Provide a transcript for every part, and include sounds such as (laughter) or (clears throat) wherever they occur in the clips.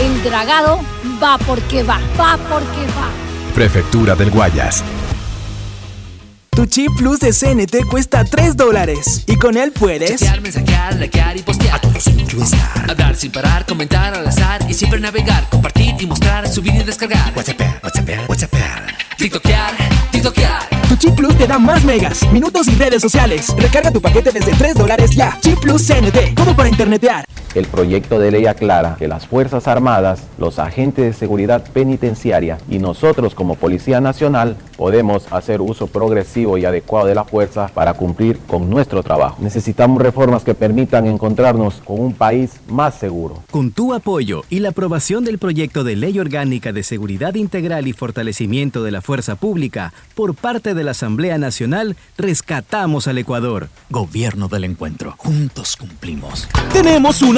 El dragado va porque va, va porque va. Prefectura del Guayas. Tu chip plus de CNT cuesta 3 dólares y con él puedes chatear, mensajear, likear y postear a todos influenciar, hablar sin parar, comentar al azar y siempre navegar, compartir y mostrar, subir y descargar, WhatsApp, WhatsApp, WhatsApp, TikTokear, TikTokear. Tu chip plus te da más megas, minutos y redes sociales. Recarga tu paquete desde 3 dólares ya. Chip plus CNT, todo para internetear. El proyecto de ley aclara que las Fuerzas Armadas, los agentes de seguridad penitenciaria y nosotros como Policía Nacional podemos hacer uso progresivo y adecuado de la fuerza para cumplir con nuestro trabajo. Necesitamos reformas que permitan encontrarnos con un país más seguro. Con tu apoyo y la aprobación del proyecto de ley orgánica de seguridad integral y fortalecimiento de la fuerza pública por parte de la Asamblea Nacional, rescatamos al Ecuador. Gobierno del encuentro. Juntos cumplimos. Tenemos una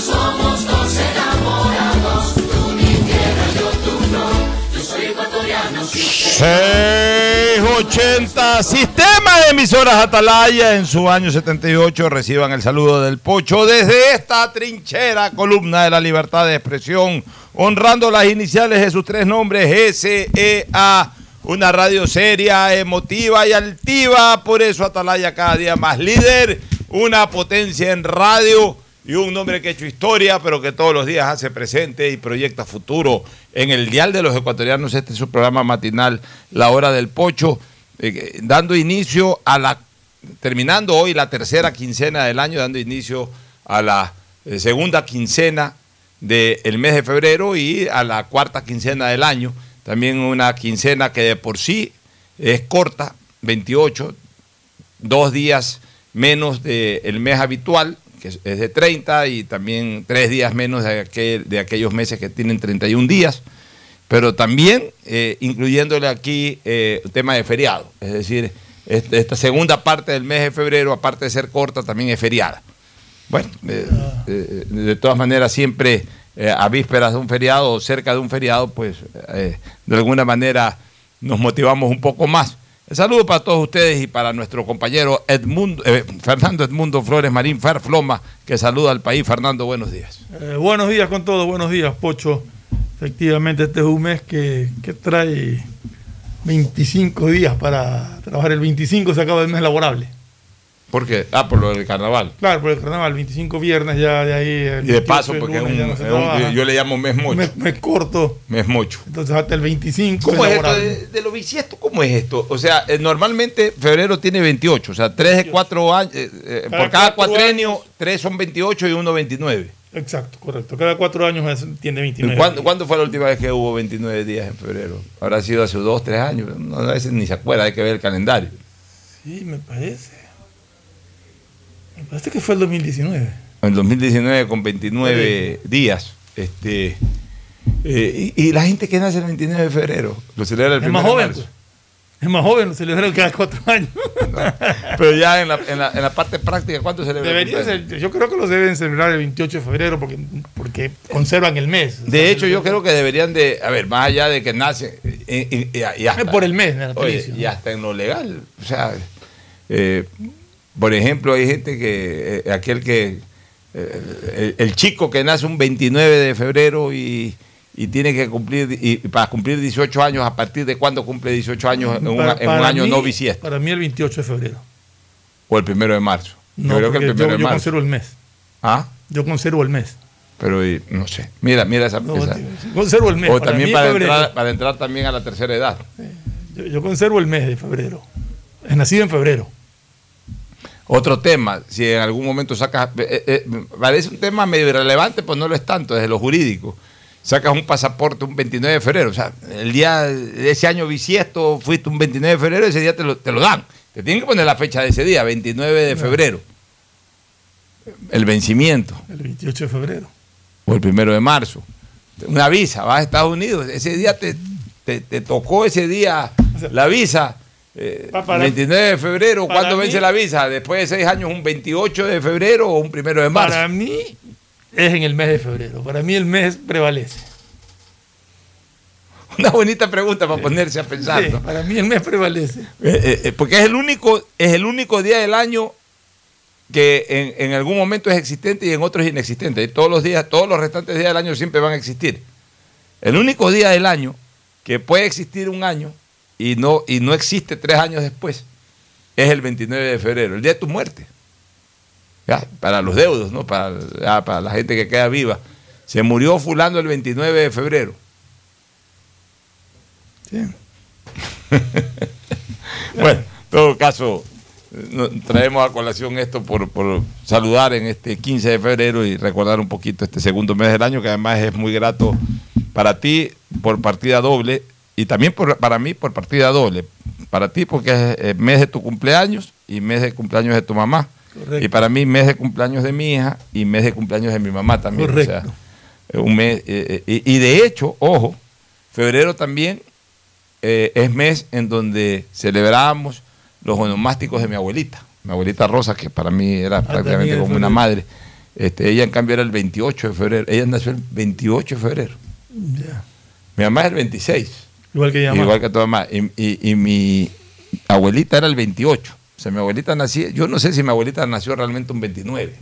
Somos dos enamorados, tú mi tierra, yo tu. Yo soy ecuatoriano, sí señor. 680 Sistema de emisoras Atalaya en su año 78 reciban el saludo del Pocho desde esta trinchera columna de la libertad de expresión honrando las iniciales de sus tres nombres S E A una radio seria, emotiva y altiva. Por eso Atalaya cada día más líder, una potencia en radio y un nombre que ha hecho historia, pero que todos los días hace presente y proyecta futuro. En el Dial de los Ecuatorianos, este es su programa matinal, La Hora del Pocho, eh, dando inicio a la, terminando hoy la tercera quincena del año, dando inicio a la eh, segunda quincena del mes de febrero y a la cuarta quincena del año. También una quincena que de por sí es corta, 28, dos días menos del mes habitual, que es de 30, y también tres días menos de, aquel, de aquellos meses que tienen 31 días, pero también eh, incluyéndole aquí eh, el tema de feriado, es decir, este- esta segunda parte del mes de febrero, aparte de ser corta, también es feriada. Bueno, eh, de todas maneras, siempre eh, a vísperas de un feriado o cerca de un feriado, pues eh, de alguna manera nos motivamos un poco más. El saludo para todos ustedes y para nuestro compañero Edmundo, eh, Fernando Edmundo Flores Marín Ferfloma, que saluda al país. Fernando, buenos días. Buenos días con todos, buenos días, Pocho. Efectivamente, este es un mes que, que trae 25 días para trabajar. El 25 se acaba el mes laborable. ¿Por qué? Ah, por lo del carnaval. Claro, por el carnaval, 25 viernes ya de ahí. Y de 28 paso, porque es un- no es yo le llamo mes mocho. Mes, mes corto. Mes mocho. Entonces hasta el 25 ¿Cómo es esto de, de lo bisiesto? ¿Cómo es esto? O sea, eh, normalmente febrero tiene 28, o sea, 3 de 4 años, eh, eh, Cada por cada cuatrenio, 3 son 28 y uno 29. Exacto, correcto. Cada cuatro años tiene 29. ¿Cuándo, cuándo fue la última vez que hubo 29 días en febrero? Habrá sido hace 2, 3 años. No, a veces ni se acuerda, hay que ver el calendario. Sí, me parece. Me parece que fue el 2019. En 2019 con 29 días. Este, eh, y, y la gente que nace el 29 de febrero lo celebra el Es 1 más de joven. marzo. pues. Es más joven, lo celebran cada cuatro años. Pero ya en la, en, la, en la parte práctica, ¿cuánto celebra? el Debería ser, yo creo que los deben celebrar el 28 de febrero porque, porque conservan el mes. De hecho, yo creo que deberían de, a ver, más allá de que nacen, eh, y, y- y hasta- por el mes, me oye, natalicio, y hasta en lo legal, o sea, eh, por ejemplo, hay gente que, eh, aquel que, eh, el, el chico que nace un 29 de febrero y, y tiene que cumplir, y, para cumplir 18 años, ¿a partir de cuándo cumple 18 años en un, en año mí- no bisiesto? Para mí el 28 de febrero. O el primero de marzo. No, yo creo que el primero yo, de yo marzo. conservo el mes. ¿Ah? Yo conservo el mes. Pero y, no sé, mira, mira esa... No, esa- conservo el mes. o Para también para entrar, para entrar también a la tercera edad. Yo, yo conservo el mes de febrero. Es nacido en febrero. Otro tema, si en algún momento sacas, eh, eh, parece un tema medio irrelevante, pues no lo es tanto desde lo jurídico. Sacas un pasaporte un 29 de febrero, o sea, el día de ese año bisiesto fuiste un 29 de febrero, ese día te lo, te lo dan. Te tienen que poner la fecha de ese día, 29 de febrero. El vencimiento, El 28 de febrero. o el primero de marzo. Una visa, vas a Estados Unidos, ese día te, te- te tocó ese día la visa. Eh, Pa- para- 29 de febrero, ¿cuándo mí- vence la visa? Después de seis años, un 28 de febrero o un primero de marzo. Para mí es en el mes de febrero. Para mí el mes prevalece. (laughs) Una bonita pregunta para ponerse a pensar. Para mí el mes prevalece. Eh, eh, eh, porque es el único, es el único día del año que en, en algún momento es existente y en otros es inexistente. Y todos los días, todos los restantes días del año siempre van a existir. El único día del año que puede existir un año y no, y no existe tres años después es el 29 de febrero, el día de tu muerte. Ya, para los deudos, ¿no? Para, ya, para la gente que queda viva. Se murió fulano el 29 de febrero. (laughs) bueno, en todo caso, traemos a colación esto por, por saludar en este 15 de febrero y recordar un poquito este segundo mes del año, que además es muy grato para ti por partida doble y también por- para mí por partida doble. Para ti porque es eh, mes de tu cumpleaños y mes de cumpleaños de tu mamá. Correcto. Y para mí mes de cumpleaños de mi hija y mes de cumpleaños de mi mamá también. O sea, Correcto. eh, un mes, eh, eh, y, de hecho, ojo, febrero también eh, es mes en donde celebramos los onomásticos de mi abuelita, mi abuelita Rosa, que para mí era prácticamente también es como una madre. Este, ella en cambio era el 28 de febrero, ella nació el 28 de febrero. Mi mamá es el 26. Igual que ella. Igual que tu mamá. Y, y- y mi abuelita era el 28. O sea, mi abuelita nació, yo no sé si mi abuelita nació realmente un 29.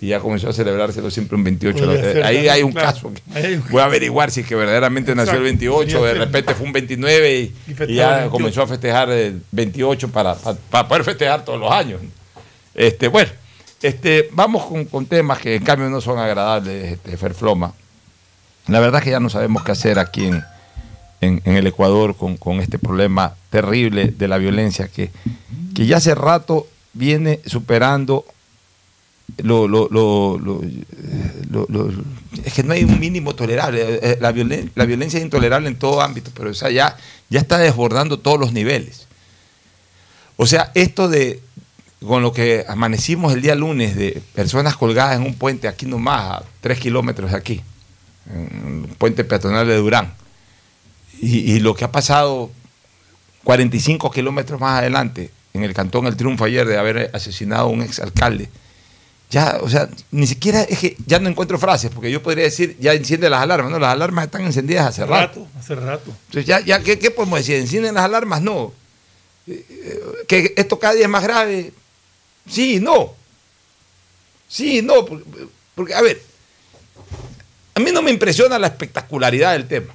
y ya comenzó a celebrárselo siempre un 28. Podría Eh, ser ahí hay un claro. caso. que Ahí hay un Voy a averiguar si es que verdaderamente nació el Exacto, 28, podría de ser. repente fue un 29 y, ya 28. comenzó a festejar el 28 para, para, para poder festejar todos los años. Este, bueno, este, vamos con, con temas que en cambio no son agradables, este, Ferfloma. La verdad es que ya no sabemos qué hacer aquí en, en- el Ecuador con, con este problema terrible de la violencia que, que ya hace rato viene superando lo, lo- lo- lo- es que no hay un mínimo tolerable. Eh, La, violen- la violencia es intolerable en todo ámbito, pero o sea, ya, ya está desbordando todos los niveles. O sea, esto de con lo que amanecimos el día lunes de personas colgadas en un puente aquí nomás, a tres kilómetros de aquí, en el puente peatonal de Durán, y, y lo que ha pasado 45 kilómetros más adelante, en el Cantón El Triunfo ayer, de haber asesinado a un exalcalde, ya, o sea, ni siquiera es que ya no encuentro frases, porque yo podría decir, ya enciende las alarmas, no, las alarmas están encendidas hace rato. Hace rato. Entonces, ya, ya ¿qué, qué podemos decir? ¿Encienden las alarmas? No. Eh, eh, ¿Que esto cada día es más grave? Sí, no. Sí, no. Porque, porque, a ver, a mí no me impresiona la espectacularidad del tema.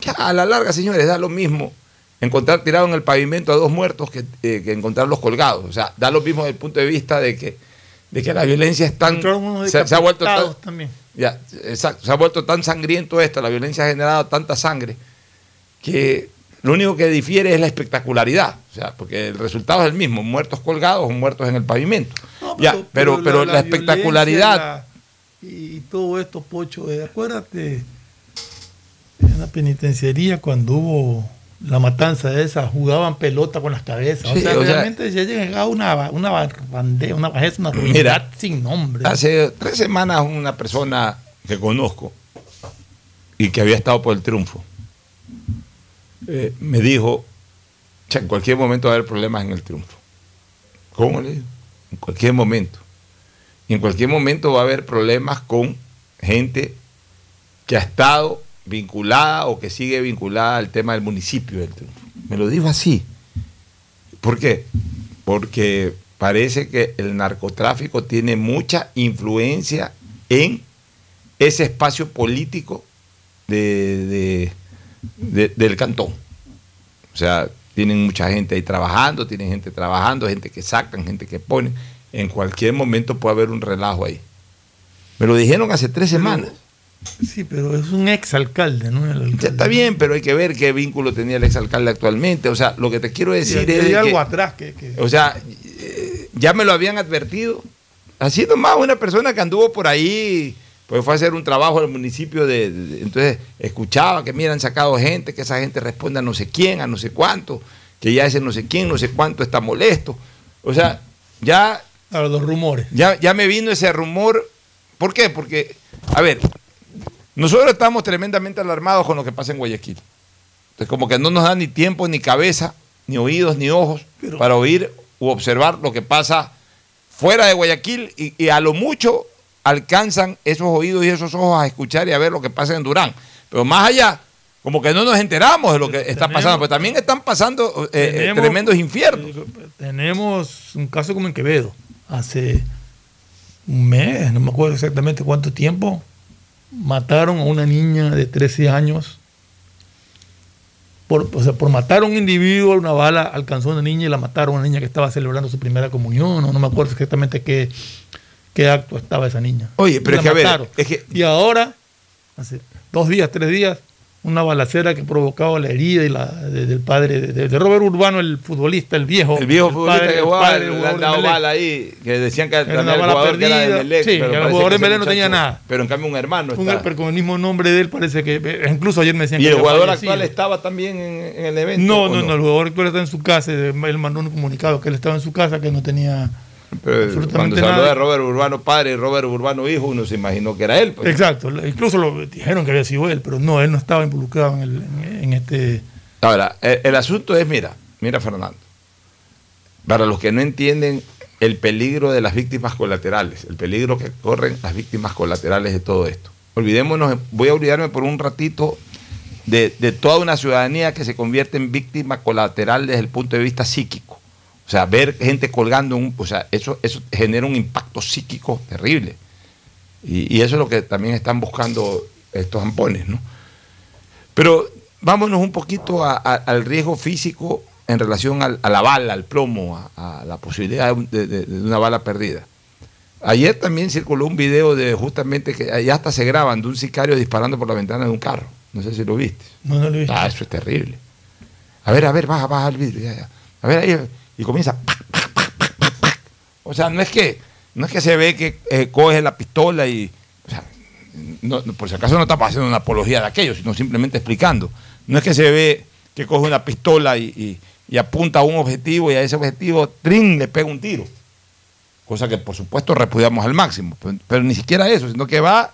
Ya, a la larga, señores, da lo mismo encontrar tirado en el pavimento a dos muertos que, eh, que encontrarlos colgados. O sea, da lo mismo desde el punto de vista de que, de que la violencia es tan... Se, se ha vuelto tan, también. ya, exacto. Se ha vuelto tan sangriento esto, la violencia ha generado tanta sangre, que lo único que difiere es la espectacularidad. O sea, porque el resultado es el mismo, muertos colgados o muertos en el pavimento. ya, pero, pero, la, espectacularidad. la- y todo esto, Pocho, eh, acuérdate en la penitenciaría cuando hubo la matanza esa, jugaban pelota con las cabezas. Sí, o sea, o sea- realmente ya llegaba una, una bandera, una bajeza, una ruindad sin nombre. Hace tres semanas una persona que conozco y que había estado por el triunfo eh, me dijo, "Cha, en cualquier momento va a haber problemas en el triunfo. ¿Cómo le digo? En cualquier momento. Y en cualquier momento va a haber problemas con gente que ha estado vinculada o que sigue vinculada al tema del municipio del. Me lo dijo así. ¿Por qué? Porque parece que el narcotráfico tiene mucha influencia en ese espacio político de- de- de- del cantón. O sea, tienen mucha gente ahí trabajando, tienen gente trabajando, gente que sacan, gente que ponen. En cualquier momento puede haber un relajo ahí. Me lo dijeron hace tres semanas. Sí, pero es un exalcalde, ¿no? El alcalde. Ya está bien, pero hay que ver qué vínculo tenía el exalcalde actualmente. O sea, lo que te quiero decir es hay algo que- atrás que, que- o sea, eh, ya me lo habían advertido. Así nomás una persona que anduvo por ahí, pues fue a hacer un trabajo al municipio de, de- entonces escuchaba que mira, han sacado gente, que esa gente responde a no sé quién, a no sé cuánto, que ya ese no sé quién, no sé cuánto está molesto. O sea, ya a los rumores. ya, ya me vino ese rumor. ¿Por qué? Porque, a ver, nosotros estamos tremendamente alarmados con lo que pasa en Guayaquil. Entonces, como que no nos da ni tiempo, ni cabeza, ni oídos, ni ojos para oír u observar lo que pasa fuera de Guayaquil y, y a lo mucho alcanzan esos oídos y esos ojos a escuchar y a ver lo que pasa en Durán. Pero más allá, como que no nos enteramos de lo que está pasando, pero también están pasando eh, eh, Tenemos- tremendos infiernos. Tenemos un caso como en Quevedo, hace un mes, no me acuerdo exactamente cuánto tiempo, mataron a una niña de 13 años. Por, o sea, por matar a un individuo, una bala alcanzó a una niña y la mataron a una niña que estaba celebrando su primera comunión, o no me acuerdo exactamente qué, qué acto estaba esa niña. Oye, pero es que a ver, es que Y ahora, hace dos días, tres días, una balacera que provocaba la herida y la, de- del padre de, de Robert Urbano, el futbolista, el viejo. El viejo futbolista padre- que jugaba, jugador de bala ahí, que decían que Era una el bala jugador que era de perdida. Emelec, Sí, pero el jugador que de Emelec ese no tenía nada. Pero en cambio un hermano Un- está. pero con el mismo nombre de él parece que. eh, Incluso ayer me decían Y que el jugador actual estaba también en, en el evento. No, ¿o no, no, el jugador actual está en su casa. Él mandó un comunicado que él estaba en su casa, que no tenía. Pero cuando se habló de Robert Urbano padre y Robert Urbano hijo, uno se imaginó que era él. pues. Exacto, incluso lo dijeron que había sido él, pero no, él no estaba involucrado en, el- en- en este. Ahora, el, el asunto es, mira, mira Fernando, para los que no entienden el peligro de las víctimas colaterales, el peligro que corren las víctimas colaterales de todo esto. Olvidémonos, voy a olvidarme por un ratito de, de toda una ciudadanía que se convierte en víctima colateral desde el punto de vista psíquico O sea, ver gente colgando, un, o sea, eso, eso genera un impacto psíquico terrible. Y, y eso es lo que también están buscando estos ampones, ¿no? Pero vámonos un poquito a- a- al riesgo físico en relación al- a la bala, al plomo, a, a la posibilidad de, de- de una bala perdida. Ayer también circuló un video de justamente que allá hasta se graban de un sicario disparando por la ventana de un carro. No sé si lo viste. No, no lo he visto. Ah, eso es terrible. A ver, a ver, baja, baja el ya. A ver, ahí. Y comienza. O sea, no es que, no es que se ve que eh, coge la pistola y. O sea, por si acaso no está haciendo una apología de aquello, sino simplemente explicando. No es que se ve que coge una pistola y, apunta a un objetivo y a ese objetivo, ¡trin! le pega un tiro. Cosa que por supuesto repudiamos al máximo. Pero, ni siquiera eso, sino que va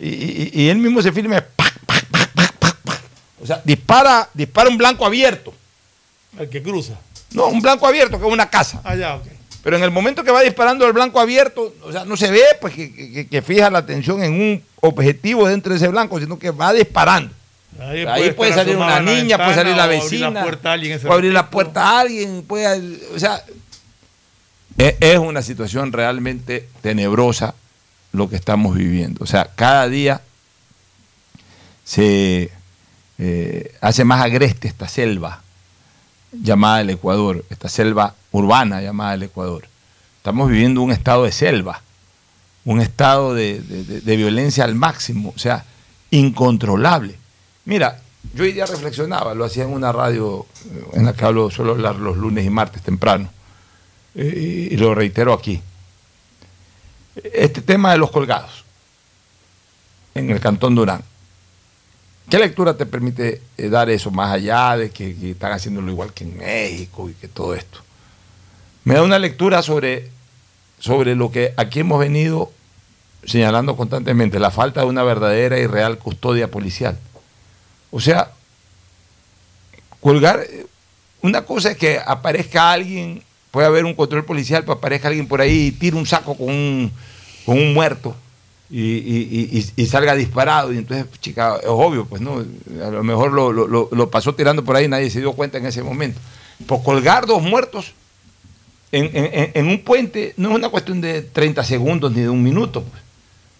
y, él mismo se. ¡pac! O sea, dispara, dispara un blanco abierto. El que cruza. No, un blanco abierto que es una casa. Allá, ok. Pero en el momento que va disparando el blanco abierto, o sea, no se ve pues que, que- que fija la atención en un objetivo dentro de ese blanco, sino que va disparando. Ahí, Ahí puede salir una niña, puede salir la abrir vecina, la puerta a alguien ese puede abrir la puerta a alguien, puede, o sea, es, es una situación realmente tenebrosa lo que estamos viviendo. O sea, cada día se eh, hace más agreste esta selva llamada el Ecuador, esta selva urbana llamada el Ecuador. Estamos viviendo un estado de selva, un estado de, de- de- violencia al máximo, o sea, incontrolable. Mira, yo hoy día reflexionaba, lo hacía en una radio eh, en la que hablo, suelo hablar los lunes y martes temprano, eh, y lo reitero aquí. Este tema de los colgados en el Cantón Durán. ¿Qué lectura te permite eh, dar eso más allá de que, que están haciéndolo igual que en México y que todo esto? Me da una lectura sobre, sobre lo que aquí hemos venido señalando constantemente, la falta de una verdadera y real custodia policial. O sea, colgar, eh, una cosa es que aparezca alguien, puede haber un control policial, pero aparezca alguien por ahí y tire un saco con un, con un muerto y, y- y- y- salga disparado. Y entonces, chica, es obvio, pues no, a lo mejor lo, lo- pasó tirando por ahí y nadie se dio cuenta en ese momento. Por colgar dos muertos en, en- un puente no es una cuestión de 30 segundos ni de un minuto. Pues.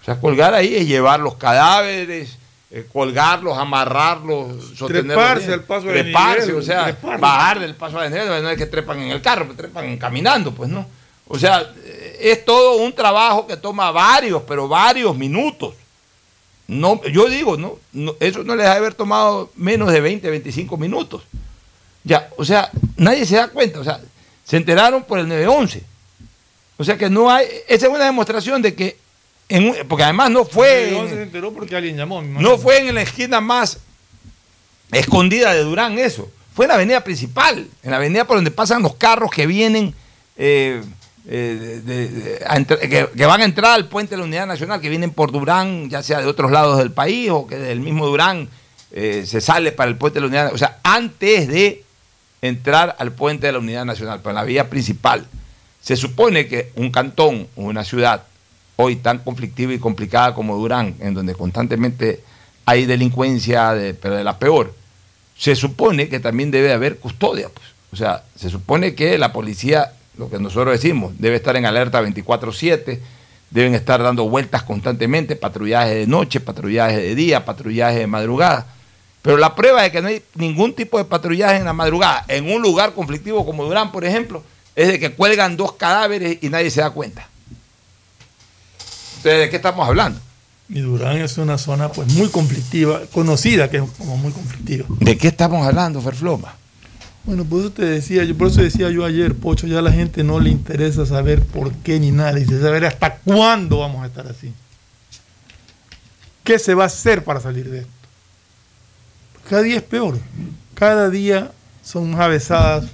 O sea, colgar ahí es llevar los cadáveres, eh, colgarlos, amarrarlos, sostenerlos. Treparse al paso de treparse, o sea, treparlo. bajar del paso de desnivel, no es que trepan en el carro, pues trepan caminando, pues no. O sea, eh, es todo un trabajo que toma varios, pero varios minutos. No, yo digo, no, no, eso no les ha de haber tomado menos de 20, 25 minutos. Ya, o sea, nadie se da cuenta, o sea, se enteraron por el 911. O sea que no hay, esa es una demostración de que, en porque además no fue, se enteró porque alguien llamó. no fue en la esquina más escondida de Durán eso, fue en la avenida principal, en la avenida por donde pasan los carros que vienen, eh, eh, que, van a entrar al puente de la Unidad Nacional, que vienen por Durán, ya sea de otros lados del país o que del mismo Durán eh, se sale para el puente de la Unidad, o sea, antes de entrar al puente de la Unidad Nacional, en la vía principal. Se supone que un cantón o una ciudad hoy tan conflictiva y complicada como Durán, en donde constantemente hay delincuencia, de- pero de la peor, se supone que también debe haber custodia. Pues. O sea, se supone que la policía, lo que nosotros decimos, debe estar en alerta 24/7, deben estar dando vueltas constantemente, patrullaje de noche, patrullaje de día, patrullaje de madrugada. Pero la prueba de que no hay ningún tipo de patrullaje en la madrugada, en un lugar conflictivo como Durán, por ejemplo, es de que cuelgan dos cadáveres y nadie se da cuenta. Entonces, ¿de qué estamos hablando? Y Durán es una zona pues muy conflictiva, conocida que es como muy conflictiva. ¿De qué estamos hablando, Ferfloma? Bueno, por eso te decía, yo por eso decía yo ayer, Pocho, ya a la gente no le interesa saber por qué ni nada, saber hasta cuándo vamos a estar así. ¿Qué se va a hacer para salir de esto? Cada día es peor. Cada día son más avesadas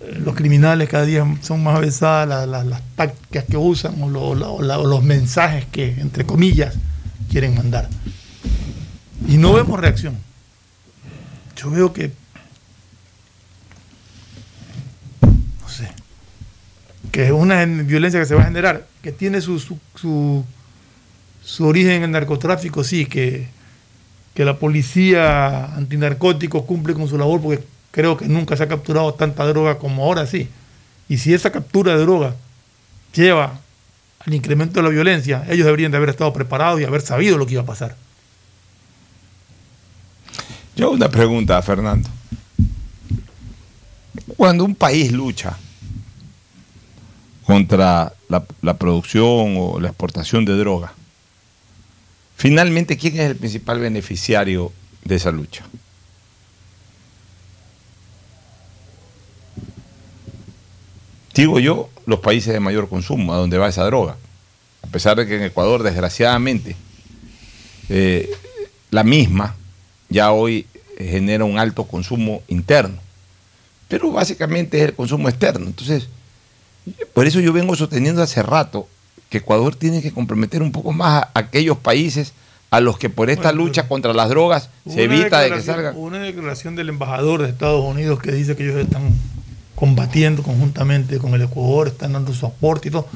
eh, los criminales, cada día son más avesadas la- la- las tácticas que usan o la- o los mensajes que, entre comillas, quieren mandar. Y no vemos reacción. Yo veo que no sé, que es una violencia que se va a generar, que tiene su, su, su- su origen en el narcotráfico, sí, que, que la policía antinarcóticos cumple con su labor, porque creo que nunca se ha capturado tanta droga como ahora sí. Y si esa captura de droga lleva al incremento de la violencia, ellos deberían de haber estado preparados y haber sabido lo que iba a pasar. Yo una pregunta, Fernando. Cuando un país lucha contra la, producción o la exportación de droga, finalmente, ¿quién es el principal beneficiario de esa lucha? Digo yo, los países de mayor consumo, a donde va esa droga. A pesar de que en Ecuador, desgraciadamente, eh, la misma ya hoy genera un alto consumo interno. Pero básicamente es el consumo externo. Entonces, por eso yo vengo sosteniendo hace rato que Ecuador tiene que comprometer un poco más a aquellos países a los que por esta Bueno, lucha contra las drogas se evita de que salgan. Una declaración del embajador de Estados Unidos que dice que ellos están combatiendo conjuntamente con el Ecuador, están dando su aporte y todo.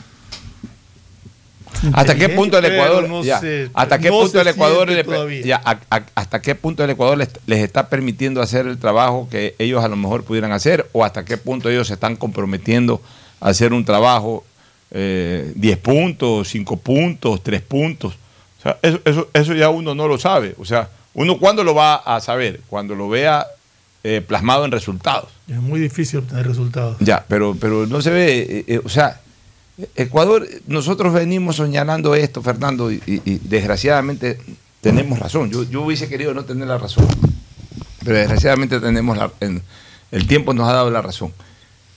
¿Hasta qué punto el Ecuador, no ya, se- hasta qué no punto el Ecuador, siente le- todavía. ya, a- a- hasta qué punto el Ecuador les, les está permitiendo hacer el trabajo que ellos a lo mejor pudieran hacer o hasta qué punto ellos se están comprometiendo hacer un trabajo eh, 10 puntos, 5 puntos, 3 puntos. O sea, eso, eso, eso ya uno no lo sabe. O sea, uno cuándo lo va a saber, cuando lo vea eh, plasmado en resultados. Es muy difícil obtener resultados. Ya, pero, pero no se ve, eh, eh, o sea, Ecuador, nosotros venimos señalando esto, Fernando, y, y- y desgraciadamente tenemos razón. Yo, yo hubiese querido no tener la razón, pero desgraciadamente tenemos la, en- el tiempo nos ha dado la razón.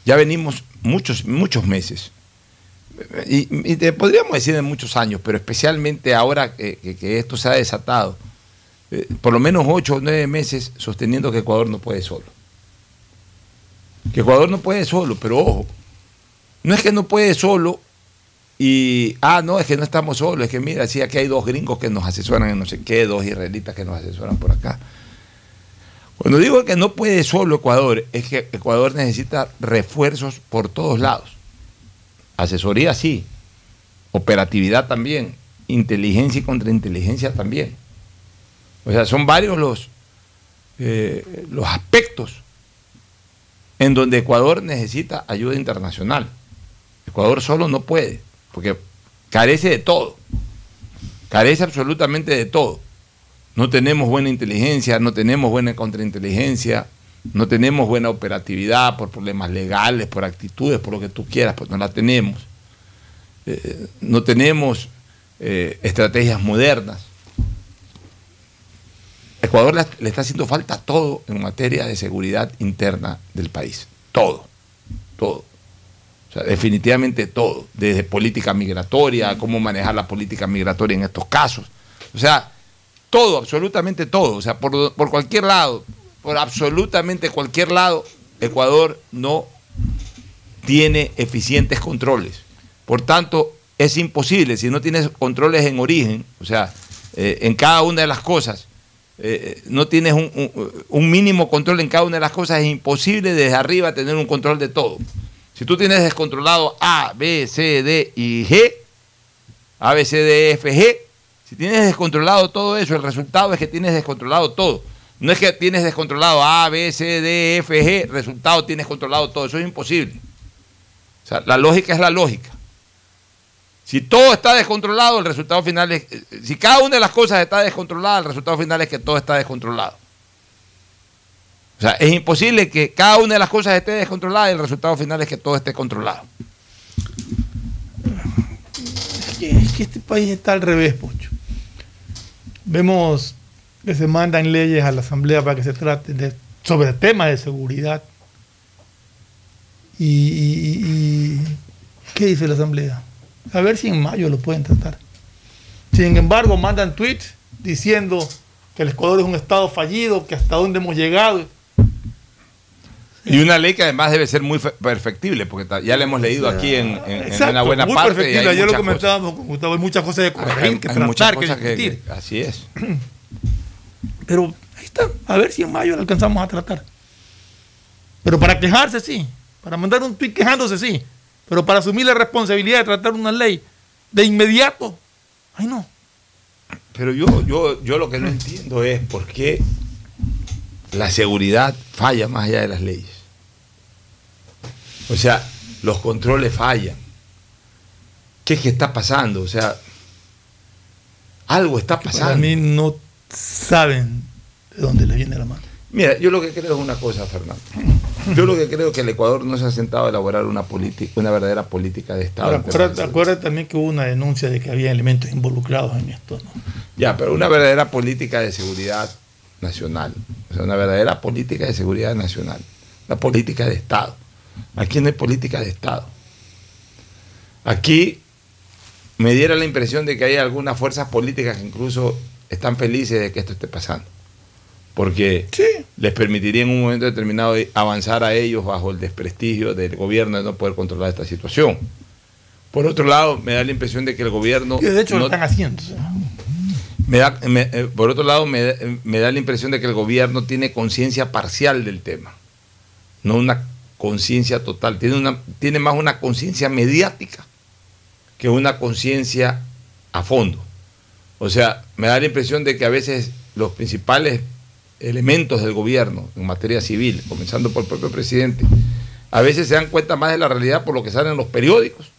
Ya venimos muchos, muchos meses. Y, te podríamos decir en muchos años, pero especialmente ahora que esto se ha desatado, eh, por lo menos ocho o nueve meses sosteniendo que Ecuador no puede solo. Que Ecuador no puede solo, pero ojo, no es que no puede solo y, ah, no, es que no estamos solos, es que mira, sí, aquí hay dos gringos que nos asesoran en no sé qué, dos israelitas que nos asesoran por acá. Cuando digo que no puede solo Ecuador, es que Ecuador necesita refuerzos por todos lados. Asesoría sí, operatividad también, inteligencia y contrainteligencia también. O sea, son varios los, eh, los aspectos en donde Ecuador necesita ayuda internacional. Ecuador solo no puede, porque carece de todo, carece absolutamente de todo. No tenemos buena inteligencia, no tenemos buena contrainteligencia, no tenemos buena operatividad por problemas legales, por actitudes, por lo que tú quieras, pues no la tenemos. Eh, no tenemos eh, estrategias modernas. Ecuador le, le está haciendo falta todo en materia de seguridad interna del país. Todo. Todo. O sea, definitivamente todo. Desde política migratoria, cómo manejar la política migratoria en estos casos. O sea, todo, absolutamente todo. O sea, por, por cualquier lado, por absolutamente cualquier lado, Ecuador no tiene eficientes controles. Por tanto, es imposible, si no tienes controles en origen, o sea, eh, en cada una de las cosas, eh, no tienes un, un- un mínimo control en cada una de las cosas, es imposible desde arriba tener un control de todo. Si tú tienes descontrolado A, B, C, D y G, A, B, C, D, E, F, G, si tienes descontrolado todo eso, el resultado es que tienes descontrolado todo. No es que tienes descontrolado A, B, C, D, F, G, resultado tienes controlado todo. Eso es imposible. O sea, la lógica es la lógica. Si todo está descontrolado, el resultado final es. eh, Si cada una de las cosas está descontrolada, el resultado final es que todo está descontrolado. O sea, es imposible que cada una de las cosas esté descontrolada y el resultado final es que todo esté controlado. Es que, es que este país está al revés, Pocho. Vemos que se mandan leyes a la Asamblea para que se trate sobre temas de seguridad. Y- y- ¿qué dice la Asamblea? A ver si en mayo lo pueden tratar. Sin embargo, mandan tweets diciendo que el Ecuador es un estado fallido, que hasta dónde hemos llegado. Y una ley que además debe ser muy fe- perfectible, porque ya la hemos leído aquí en, en- en Exacto, una buena muy parte. y perfectible. Ayer lo comentábamos con Gustavo, hay muchas cosas de corregir, Hay- que hay muchas tratar, que que- discutir. que- así es. (clears throat) Pero ahí está, a ver si en mayo lo alcanzamos a tratar. Pero para quejarse sí, para mandar un tweet quejándose sí, pero para asumir la responsabilidad de tratar una ley de inmediato, ay no. Pero yo, yo, yo lo que no entiendo es por qué la seguridad falla más allá de las leyes. O sea, los controles fallan. ¿Qué es que está pasando? O sea, algo está Para pasando. mí no saben de dónde les viene la mano. Mira, yo lo que creo es una cosa, Fernando. Yo lo que creo es que el Ecuador no se ha sentado a elaborar una, política, una verdadera política de Estado. Ahora, acuérdate también que hubo una denuncia de que había elementos involucrados en esto. ¿no? Ya, pero una verdadera política de seguridad nacional. O sea, una verdadera política de seguridad nacional. Una política de Estado. Aquí no hay política de Estado. Aquí me diera la impresión de que hay algunas fuerzas políticas que incluso están felices de que esto esté pasando. Porque les permitiría en un momento determinado avanzar a ellos bajo el desprestigio del gobierno de no poder controlar esta situación. Por otro lado, me da la impresión de que el gobierno... De hecho no- lo están haciendo. o sea. me da- me- eh, por otro lado, me da la impresión de que el gobierno tiene conciencia parcial del tema, no una conciencia total. Tiene, una, tiene más una conciencia mediática que una conciencia a fondo. O sea, me da la impresión de que a veces los principales elementos del gobierno en materia civil, comenzando por el propio presidente, a veces se dan cuenta más de la realidad por lo que sale en los periódicos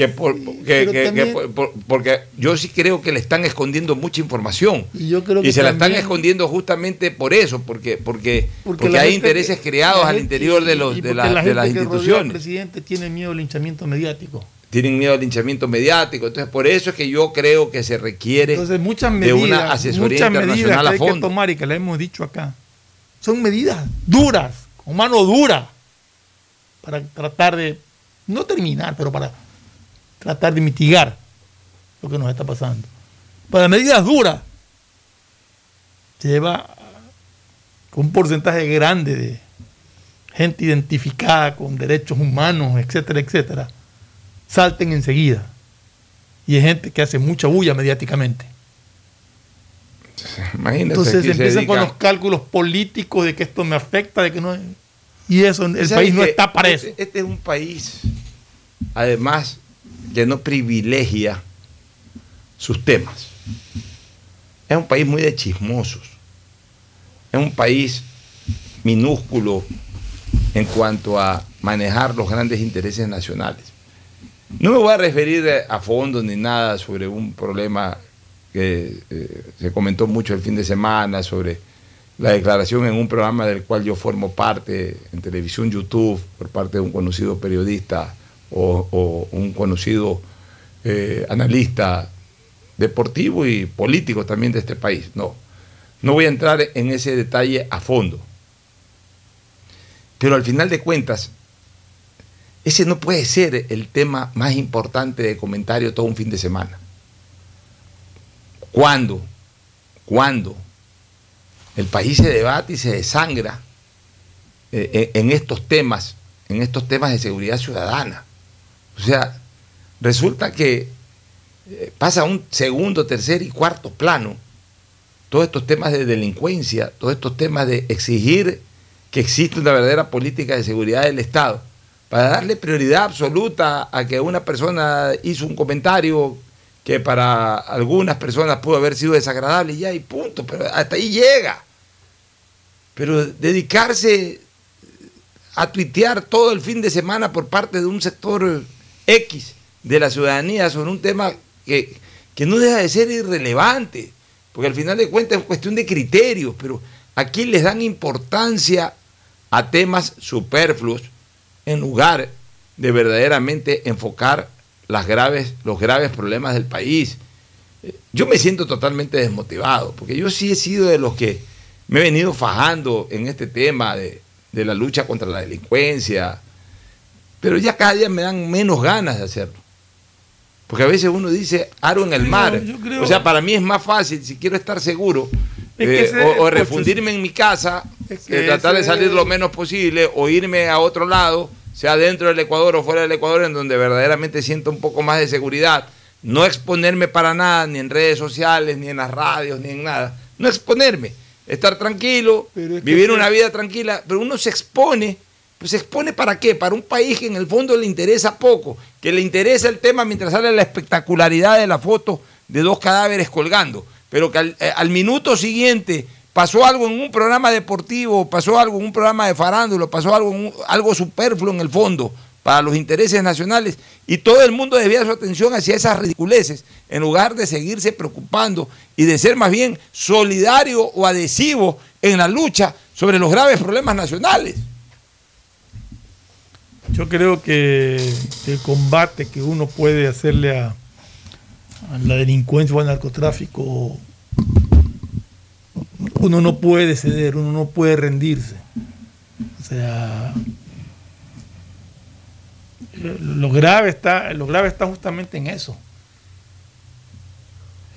que por que, pero que- que también- por- por- porque yo sí creo que le están escondiendo mucha información. Y yo creo y que se la están escondiendo justamente por eso porque porque Porque porque, la hay intereses creados la al interior de los de, la- la de las instituciones. presidente tiene miedo al linchamiento mediático. tienen miedo al linchamiento mediático. Entonces por eso es que yo creo que se requiere Entonces, muchas de medidas, una asesoría muchas medidas que internacional a hay que fondo. tomar y que le hemos dicho acá, son medidas duras, con mano dura, para tratar de, no terminar, pero para tratar de mitigar lo que nos está pasando. Para medidas duras, lleva un porcentaje grande de gente identificada con derechos humanos, etcétera, etcétera, salten enseguida. Y hay gente que hace mucha bulla mediáticamente. (laughs) Imagínate, Entonces se empiezan con los cálculos políticos de que esto me afecta, de que no. Y eso, el ¿Sabes país no está para este- eso. Este es un país, además, que no privilegia sus temas. Es un país muy de chismosos. Es un país minúsculo en cuanto a manejar los grandes intereses nacionales. No me voy a referir a fondo ni nada sobre un problema que eh, se comentó mucho el fin de semana sobre la declaración en un programa del cual yo formo parte en televisión YouTube por parte de un conocido periodista o, un conocido eh, analista deportivo y político también de este país. No, no voy a entrar en ese detalle a fondo. Pero al final de cuentas, ese no puede ser el tema más importante de comentario todo un fin de semana. ¿Cuándo? ¿Cuándo? El país se debate y se desangra eh, en en estos temas, en estos temas de seguridad ciudadana. O sea, resulta que eh, pasa un segundo, tercer y cuarto plano todos estos temas de delincuencia, todos estos temas de exigir que exista una verdadera política de seguridad del Estado, para darle prioridad absoluta a que una persona hizo un comentario que para algunas personas pudo haber sido desagradable y ya, y punto, pero hasta ahí llega. Pero dedicarse a tuitear todo el fin de semana por parte de un sector X de la ciudadanía sobre un tema que, que no deja de ser irrelevante, porque al final de cuentas es cuestión de criterios, pero aquí les dan importancia a temas superfluos en lugar de verdaderamente enfocar las graves, los graves problemas del país. Yo me siento totalmente desmotivado, porque yo sí he sido de los que me he venido fajando en este tema de, de la lucha contra la delincuencia, pero ya cada día me dan menos ganas de hacerlo. Porque a veces uno dice aro en el creo- mar. creo- O sea, para mí es más fácil, si quiero estar seguro, Es que eh, o, o refundirme en mi casa, es que eh, tratar de salir lo menos posible, o irme a otro lado, sea dentro del Ecuador o fuera del Ecuador, en donde verdaderamente siento un poco más de seguridad. No exponerme para nada, ni en redes sociales, ni en las radios, ni en nada. No exponerme. Estar tranquilo, es vivir una vida tranquila, pero uno se expone. Pues se expone para qué? Para un país que en el fondo le interesa poco, que le interesa el tema mientras sale la espectacularidad de la foto de dos cadáveres colgando, pero que al, eh, al minuto siguiente pasó algo en un programa deportivo, pasó algo en un programa de farándula, pasó algo, en un- algo superfluo en el fondo, para los intereses nacionales y todo el mundo desvía su atención hacia esas ridiculeces en lugar de seguirse preocupando y de ser más bien solidario o adhesivo en la lucha sobre los graves problemas nacionales. Yo creo que el combate que uno puede hacerle a, la delincuencia o al narcotráfico, uno no puede ceder, uno no puede rendirse. O sea, lo grave está, lo grave está justamente en eso.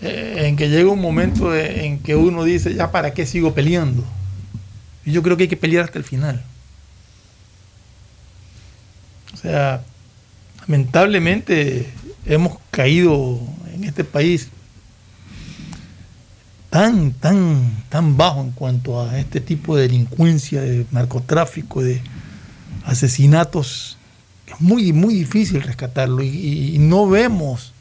Eh, en que llega un momento en que uno dice, ya para qué sigo peleando. Y yo creo que hay que pelear hasta el final. Sea, lamentablemente hemos caído en este país tan, tan, tan bajo en cuanto a este tipo de delincuencia, de narcotráfico, de asesinatos, es muy, muy difícil rescatarlo y, y no vemos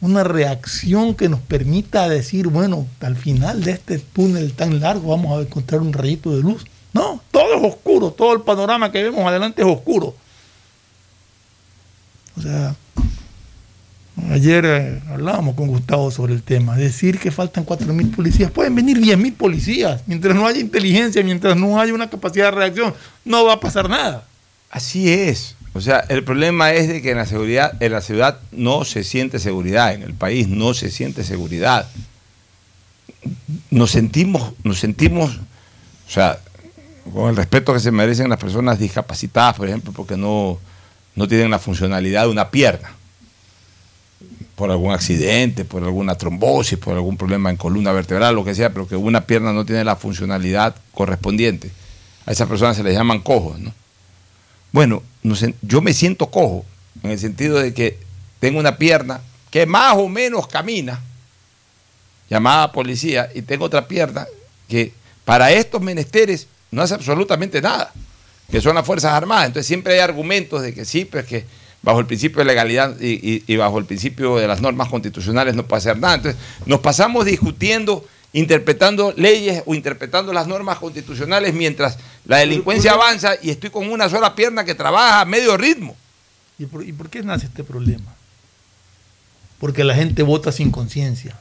una reacción que nos permita decir, bueno, al final de este túnel tan largo vamos a encontrar un rayito de luz. No, todo es oscuro, todo el panorama que vemos adelante es oscuro. O sea, ayer eh, hablábamos con Gustavo sobre el tema. Decir que faltan 4.000 policías, pueden venir 10.000 policías. Mientras no haya inteligencia, mientras no haya una capacidad de reacción, no va a pasar nada. Así es. O sea, el problema es de que en la seguridad, en la ciudad no se siente seguridad, en el país no se siente seguridad. Nos sentimos, nos sentimos, o sea, con el respeto que se merecen las personas discapacitadas, por ejemplo, porque no, no tienen la funcionalidad de una pierna, por algún accidente, por alguna trombosis, por algún problema en columna vertebral, lo que sea, pero que una pierna no tiene la funcionalidad correspondiente. A esas personas se les llaman cojos, ¿no? Bueno, yo me siento cojo en el sentido de que tengo una pierna que más o menos camina, llamada policía, y tengo otra pierna que para estos menesteres no hace absolutamente nada, que son las Fuerzas Armadas. Entonces siempre hay argumentos de que sí, pero es que bajo el principio de legalidad y, y- y bajo el principio de las normas constitucionales no puede hacer nada. Entonces nos pasamos discutiendo, interpretando leyes o interpretando las normas constitucionales mientras la delincuencia avanza y estoy con una sola pierna que trabaja a medio ritmo. ¿Y por, y por qué nace este problema? Porque la gente vota sin conciencia.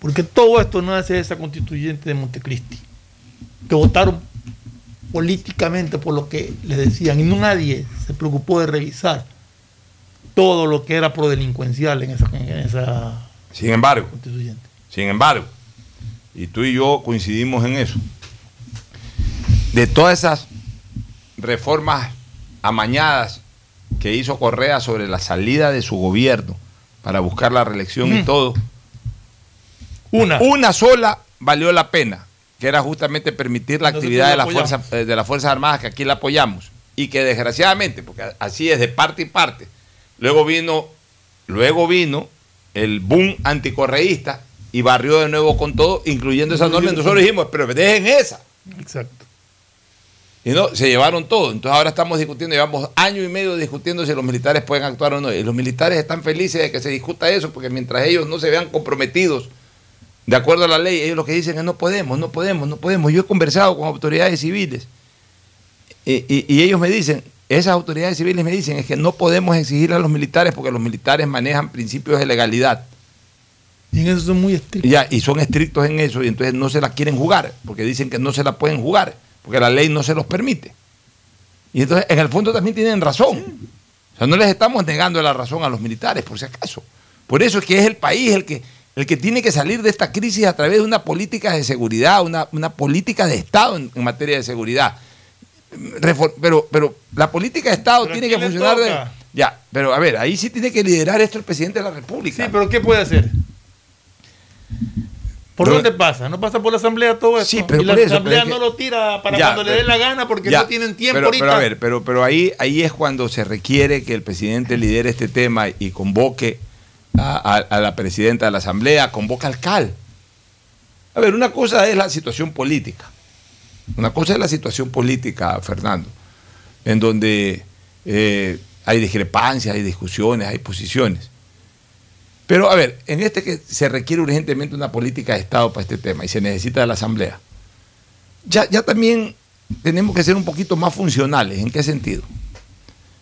Porque todo esto nace de esa constituyente de Montecristi, que votaron políticamente por lo que les decían, y nadie se preocupó de revisar todo lo que era prodelincuencial en esa, en esa Sin embargo, constituyente. sin embargo, y tú y yo coincidimos en eso, de todas esas reformas amañadas que hizo Correa sobre la salida de su gobierno para buscar la reelección y todo, una. una sola valió la pena, que era justamente permitir la actividad de las, fuerzas, eh, de las Fuerzas Armadas, que aquí la apoyamos, y que desgraciadamente, porque así es de parte y parte, luego vino, luego vino el boom anticorreísta y barrió de nuevo con todo, incluyendo esa norma. Nosotros dijimos, pero dejen esa. Exacto. Y no, se llevaron todo. Entonces ahora estamos discutiendo, llevamos año y medio discutiendo si los militares pueden actuar o no. Y los militares están felices de que se discuta eso, porque mientras ellos no se vean comprometidos de acuerdo a la ley, ellos lo que dicen es no podemos, no podemos, no podemos. Yo he conversado con autoridades civiles y, y- y ellos me dicen, esas autoridades civiles me dicen es que no podemos exigir a los militares porque los militares manejan principios de legalidad. Y en eso son muy estrictos. Ya, y son estrictos en eso y entonces no se la quieren jugar, porque dicen que no se la pueden jugar, porque la ley no se los permite. Y entonces en el fondo también tienen razón. O sea, no les estamos negando la razón a los militares, por si acaso. Por eso es que es el país el que, el que tiene que salir de esta crisis a través de una política de seguridad, una, una política de Estado en, en materia de seguridad. Pero, pero la política de Estado Pero ¿a tiene que funcionar de... Ya, pero a ver, ahí sí tiene que liderar esto el presidente de la República. Sí, pero ¿qué puede hacer? ¿Por Pero- dónde pasa? ¿No pasa por la asamblea todo esto? Sí, pero y la eso, asamblea pero es no lo tira para Ya, cuando le dé la gana porque Ya, no tienen tiempo pero, ahorita. Pero a ver, pero, pero ahí, ahí es cuando se requiere que el presidente lidere este tema y convoque a, la presidenta de la Asamblea, convoque al CAL. A ver, una cosa es la situación política. Una cosa es la situación política, Fernando, en donde eh, hay discrepancias, hay discusiones, hay posiciones. Pero a ver, en este que se requiere urgentemente una política de Estado para este tema y se necesita de la Asamblea, ya, ya también tenemos que ser un poquito más funcionales. ¿En qué sentido?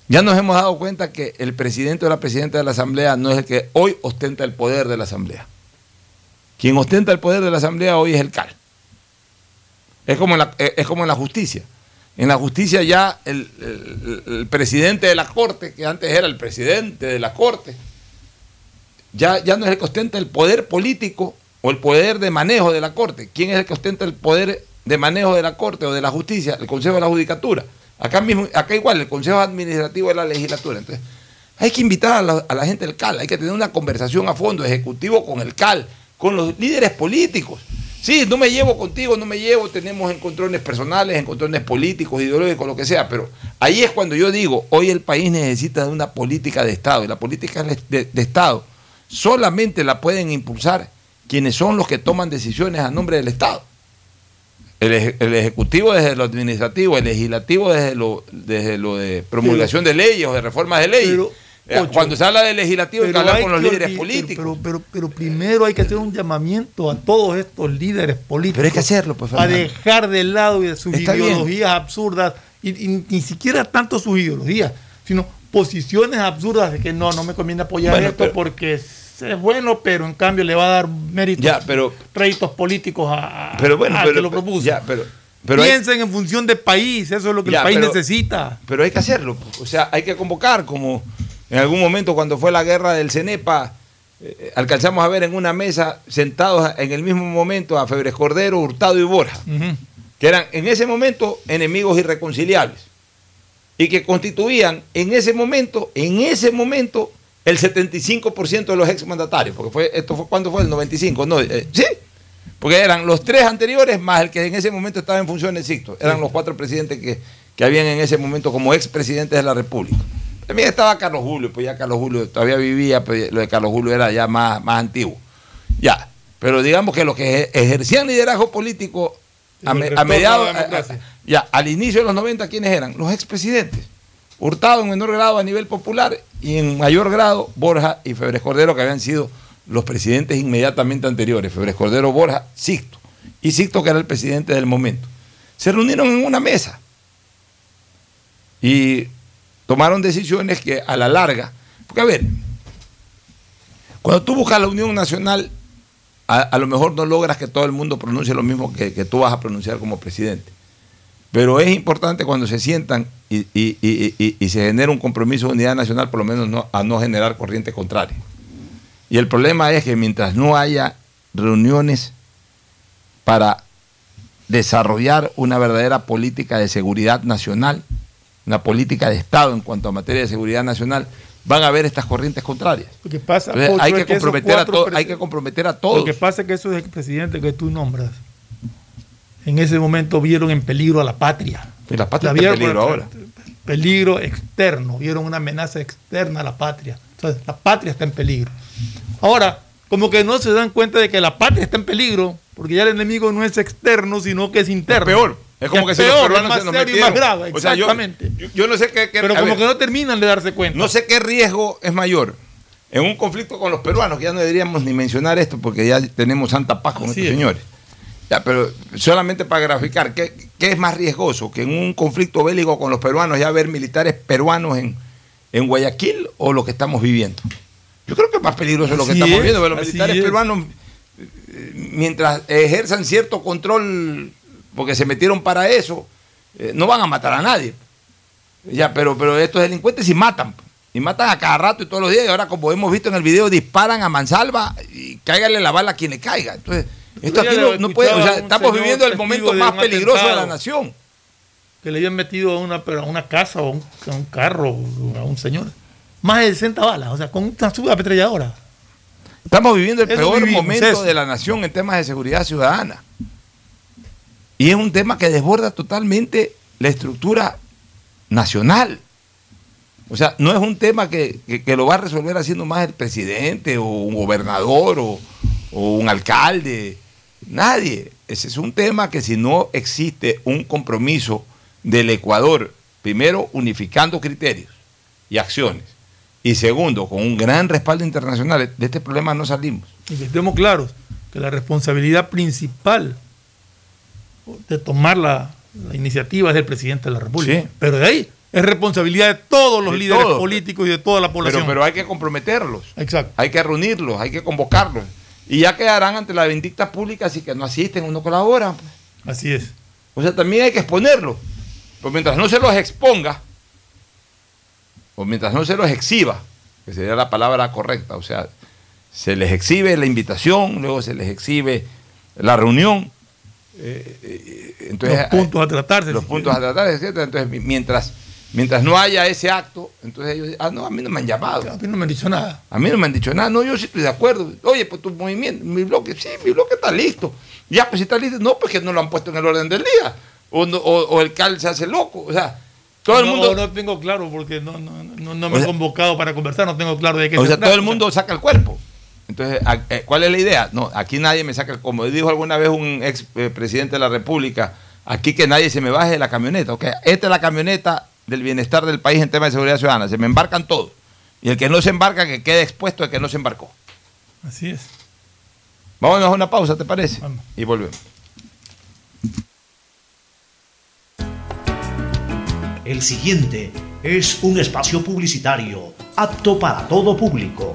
Ya nos hemos dado cuenta que el presidente o la presidenta de la Asamblea no es el que hoy ostenta el poder de la Asamblea. Quien ostenta el poder de la Asamblea hoy es el CAL. Es como en la, eh, es como en la justicia. En la justicia ya el, el- presidente de la Corte, que antes era el presidente de la Corte, ya, ya no es el que ostenta el poder político o el poder de manejo de la Corte. ¿Quién es el que ostenta el poder de manejo de la Corte o de la Justicia? El Consejo de la Judicatura. Acá mismo, acá igual, el Consejo Administrativo de la Legislatura. Entonces, hay que invitar a la, gente del CAL, hay que tener una conversación a fondo, ejecutivo con el CAL, con los líderes políticos. Sí, no me llevo contigo, no me llevo, tenemos encontrones personales, encontrones políticos, ideológicos, lo que sea, pero ahí es cuando yo digo, hoy el país necesita de una política de Estado, y la política de Estado solamente la pueden impulsar quienes son los que toman decisiones a nombre del Estado. El, el Ejecutivo desde lo administrativo, el Legislativo desde lo, desde lo de promulgación de leyes o de reformas de leyes. Eh, Ocho. Cuando se habla del Legislativo hay que Pero hablar con los que líderes políticos. Pero, pero, pero primero hay que hacer un llamamiento a todos estos líderes políticos. Pero hay que hacerlo, pues, A dejar de lado sus Está bien. ideologías absurdas. Y, y ni siquiera tanto sus ideologías, sino posiciones absurdas de que no, no me conviene apoyar Bueno, esto pero- porque es bueno, pero en cambio le va a dar méritos, Ya, pero- réditos políticos a, Pero bueno, pero- que lo propuso. ya, pero- pero hay- Piensen en función de país, eso es lo que Ya, el país necesita. Pero hay que hacerlo. O sea, hay que convocar, como en algún momento cuando fue la guerra del CENEPA, eh, alcanzamos a ver en una mesa, sentados en el mismo momento, a Febres Cordero, Hurtado y Borja, que eran en ese momento enemigos irreconciliables. Y que constituían en ese momento, en ese momento, el 75% de los exmandatarios. Porque fue, esto fue cuando fue el 95, ¿no? Eh, sí, porque eran los tres anteriores más el que en ese momento estaba en funciones Sixto. Eran los cuatro presidentes que, que habían en ese momento como expresidentes de la República. También estaba Carlos Julio, pues ya Carlos Julio todavía vivía, pero lo de Carlos Julio era ya más, más antiguo. Ya, pero digamos que los que ejercían liderazgo político a, me- mediados, a- democracia. a- ya, al inicio de los 90, ¿quiénes eran? Los expresidentes. Hurtado en menor grado a nivel popular y en mayor grado Borja y Febres Cordero, que habían sido los presidentes inmediatamente anteriores. Febres Cordero, Borja, Sixto. Y Sixto, que era el presidente del momento. Se reunieron en una mesa y tomaron decisiones que a la larga, porque a ver, cuando tú buscas la unión nacional, a, lo mejor no logras que todo el mundo pronuncie lo mismo que tú vas a pronunciar como presidente. Pero es importante cuando se sientan y, y- y- y- y se genera un compromiso de unidad nacional, por lo menos no- a no generar corriente contraria. Y el problema es que mientras no haya reuniones para desarrollar una verdadera política de seguridad nacional, una política de Estado en cuanto a materia de seguridad nacional, van a haber estas corrientes contrarias. Lo que pasa, Entonces, hay, que comprometer a hay que comprometer a todos. Lo que pasa es que esos expresidentes que tú nombras, en ese momento vieron en peligro a la patria. Y la patria La está en peligro por- ahora. Peligro externo, vieron una amenaza externa a la patria. Entonces, la patria está en peligro. Ahora, como que no se dan cuenta de que la patria está en peligro, porque ya el enemigo no es externo, sino que es interno. peor. Es como que, si los peor, peruanos es más se nos serio y más grave, O sea, yo- exactamente. yo, no sé qué, qué- Pero como ver, que no terminan de darse cuenta. no sé qué riesgo es mayor. En un conflicto con los peruanos, que ya no deberíamos ni mencionar esto porque ya tenemos santa paz con Así estos es. señores. Ya, pero solamente para graficar, ¿qué, qué es más riesgoso? ¿Que en un conflicto bélico con los peruanos ya haber militares peruanos en, en Guayaquil o lo que estamos viviendo? Yo creo que es más peligroso lo que estamos es, viendo, porque los militares es. peruanos, mientras ejerzan cierto control, porque se metieron para eso, eh, no van a matar a nadie. Ya, pero, pero estos delincuentes sí matan. Y matan a cada rato y todos los días. Y ahora, como hemos visto en el video, disparan a mansalva y cáigale la bala a quien le caiga. Entonces, esto aquí no, puede. O sea, estamos viviendo el momento más peligroso de la nación. que le habían metido a una, a una casa o a un, a un carro a un señor. Más de 60 balas, o sea, con una subametralladora. Estamos viviendo el Eso peor vivimos, momento eso. de la nación en temas de seguridad ciudadana. Y es un tema que desborda totalmente la estructura nacional. O sea, no es un tema que, que- que lo va a resolver haciendo más el presidente o un gobernador o, o un alcalde. Nadie. Ese es un tema que si no existe un compromiso del Ecuador, primero unificando criterios y acciones, y segundo, con un gran respaldo internacional, de este problema no salimos. Y que estemos claros que la responsabilidad principal de tomar la, la iniciativa es del presidente de la República. Sí. Pero de ahí Es responsabilidad de todos los De líderes políticos y de toda la población. Pero, pero hay que comprometerlos. Exacto. Hay que reunirlos, hay que convocarlos. Y ya quedarán ante la vindicta pública si que no asisten o no colaboran. pues. Así es. O sea, también hay que exponerlos. Pues mientras no se los exponga, o mientras no se los exhiba, que sería la palabra correcta, o sea, se les exhibe la invitación, luego se les exhibe la reunión. eh, eh, entonces, los puntos a tratarse. los si puntos a quieren. tratar, etcétera. Entonces, mi- mientras, mientras no haya ese acto, entonces ellos dicen, ah, no, a mí no me han llamado. A mí no me han dicho nada. A mí no me han dicho nada, no, yo sí estoy de acuerdo. Oye, pues tu movimiento, mi bloque, sí, mi bloque está listo. Ya, pues si está listo, no, pues que no lo han puesto en el orden del día. O, no- o, o el CAL se hace loco. O sea, todo el no, mundo. No tengo claro porque no, no, no, no me he convocado para conversar, no tengo claro de qué O se sea, trata. todo el mundo saca el cuerpo. Entonces, ¿a- eh, ¿cuál es la idea? No, aquí nadie me saca el como dijo alguna vez un ex eh, presidente de la República, aquí que nadie se me baje de la camioneta. Ok, esta es la camioneta del bienestar del país en tema de seguridad ciudadana. Se me embarcan todos. Y el que no se embarca, que quede expuesto el que no se embarcó. Así es. Vámonos a una pausa, ¿te parece? Y volvemos. El siguiente es un espacio publicitario apto para todo público.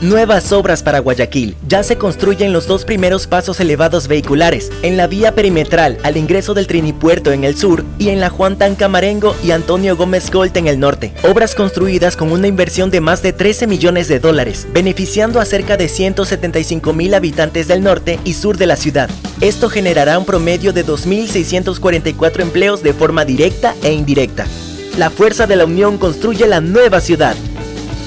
nuevas obras para Guayaquil. Ya se construyen los dos primeros pasos elevados vehiculares, en la vía perimetral al ingreso del Trinipuerto en el sur y en la Juan Tan Camarengo y Antonio Gómez Colt en el norte. Obras construidas con una inversión de más de 13 millones de dólares, beneficiando a cerca de 175 mil habitantes del norte y sur de la ciudad. Esto generará un promedio de 2.644 empleos de forma directa e indirecta. La fuerza de la unión construye la nueva ciudad.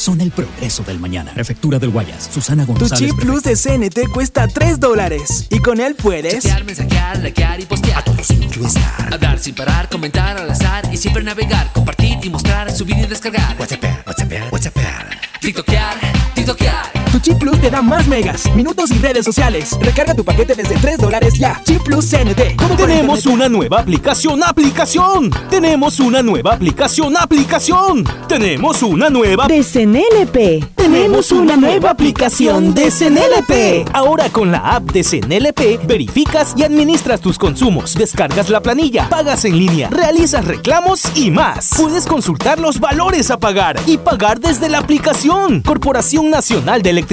son el progreso del mañana. Prefectura del Guayas, Susana Tu González. chip plus de CNT cuesta 3 dólares y con él puedes Chatear, mensajear, likear y postear. A todos estar. Hablar sin parar, comentar al azar y siempre navegar, compartir y mostrar, subir y descargar. WhatsApp, WhatsApp, WhatsApp. TikTokear, TikTokear. Chip Plus te da más megas, minutos y redes sociales. Recarga tu paquete desde 3 dólares ya. Chip Plus CNT. ¿Cómo por Tenemos una nueva aplicación, aplicación. Tenemos una nueva aplicación, aplicación. Tenemos una nueva De CNLP. Tenemos una nueva aplicación de CNLP. Ahora con la app de CNLP verificas y administras tus consumos, descargas la planilla, pagas en línea, realizas reclamos y más. Puedes consultar los valores a pagar y pagar desde la aplicación. Corporación Nacional de Electricidad,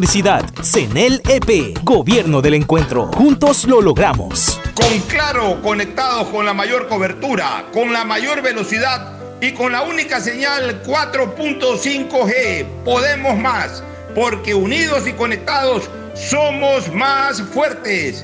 CNLEP, Gobierno del Encuentro. Juntos lo logramos. Con Claro, conectados con la mayor cobertura, con la mayor velocidad y con la única señal 4.5G. Podemos más, porque unidos y conectados somos más fuertes.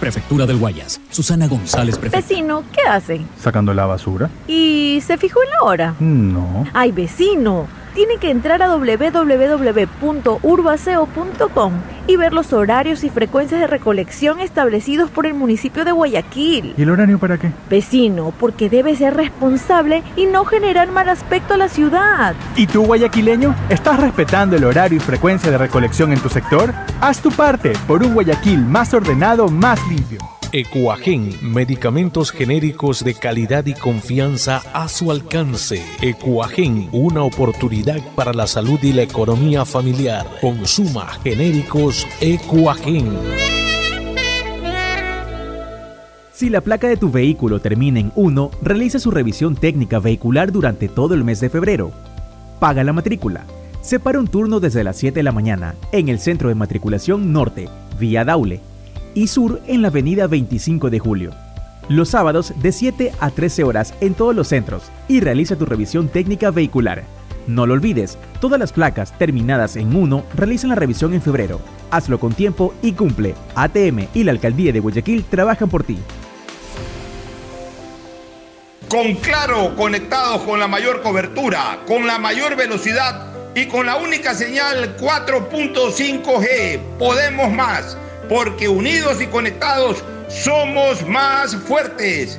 Prefectura del Guayas. Susana González, prefecta. Vecino, ¿qué hace? Sacando la basura. ¿Y se fijó en la hora? No. Ay, vecino, tiene que entrar a www.urbaceo.com y ver los horarios y frecuencias de recolección establecidos por el municipio de Guayaquil. ¿Y el horario para qué? Vecino, porque debe ser responsable y no generar mal aspecto a la ciudad. ¿Y tú, guayaquileño, estás respetando el horario y frecuencia de recolección en tu sector? Haz tu parte por un Guayaquil más ordenado, más limpio. Ecuagen, medicamentos genéricos de calidad y confianza a su alcance. Ecuagen, una oportunidad para la salud y la economía familiar. Consuma genéricos Ecuagen. Si la placa de tu vehículo termina en 1, realiza su revisión técnica vehicular durante todo el mes de febrero. Paga la matrícula. Separa un turno desde las 7 de la mañana en el Centro de Matriculación Norte, vía Daule, y Sur en la Avenida 25 de Julio. Los sábados de 7 a 13 horas en todos los centros y realiza tu revisión técnica vehicular. No lo olvides, todas las placas terminadas en 1 realizan la revisión en febrero. Hazlo con tiempo y cumple. ATM y la Alcaldía de Guayaquil trabajan por ti. Con Claro, conectados con la mayor cobertura, con la mayor velocidad y con la única señal 4.5G. Podemos más, porque unidos y conectados somos más fuertes.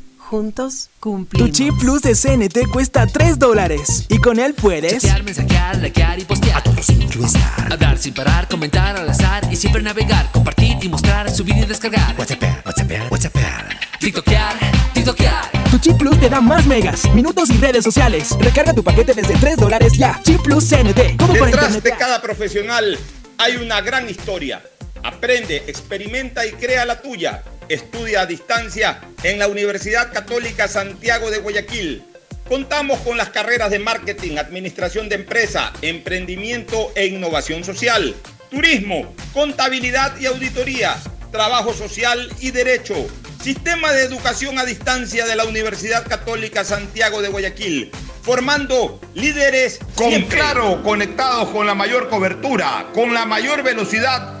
Juntos cumplimos. Tu chip plus de CNT cuesta 3 dólares. Y con él puedes. Chatear, mensajear, likear y postear. A todos sin estar. Hablar sin parar, comentar al azar. Y siempre navegar, compartir y mostrar, subir y descargar. WhatsApp, WhatsApp, WhatsApp. TikTokear, TikTokear. Tu chip plus te da más megas, minutos y redes sociales. Recarga tu paquete desde 3 dólares ya. Chip plus CNT. Todo por Detrás de cada profesional hay una gran historia. Aprende, experimenta y crea la tuya. Estudia a distancia en la Universidad Católica Santiago de Guayaquil. Contamos con las carreras de marketing, administración de empresa, emprendimiento e innovación social, turismo, contabilidad y auditoría, trabajo social y derecho. Sistema de educación a distancia de la Universidad Católica Santiago de Guayaquil, formando líderes con Siempre. claro, conectados con la mayor cobertura, con la mayor velocidad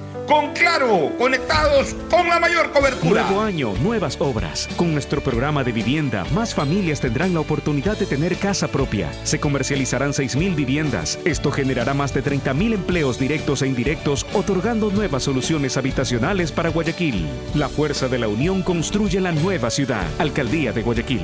Con claro, conectados con la mayor cobertura. Nuevo año, nuevas obras. Con nuestro programa de vivienda, más familias tendrán la oportunidad de tener casa propia. Se comercializarán 6.000 viviendas. Esto generará más de 30.000 empleos directos e indirectos, otorgando nuevas soluciones habitacionales para Guayaquil. La fuerza de la unión construye la nueva ciudad. Alcaldía de Guayaquil.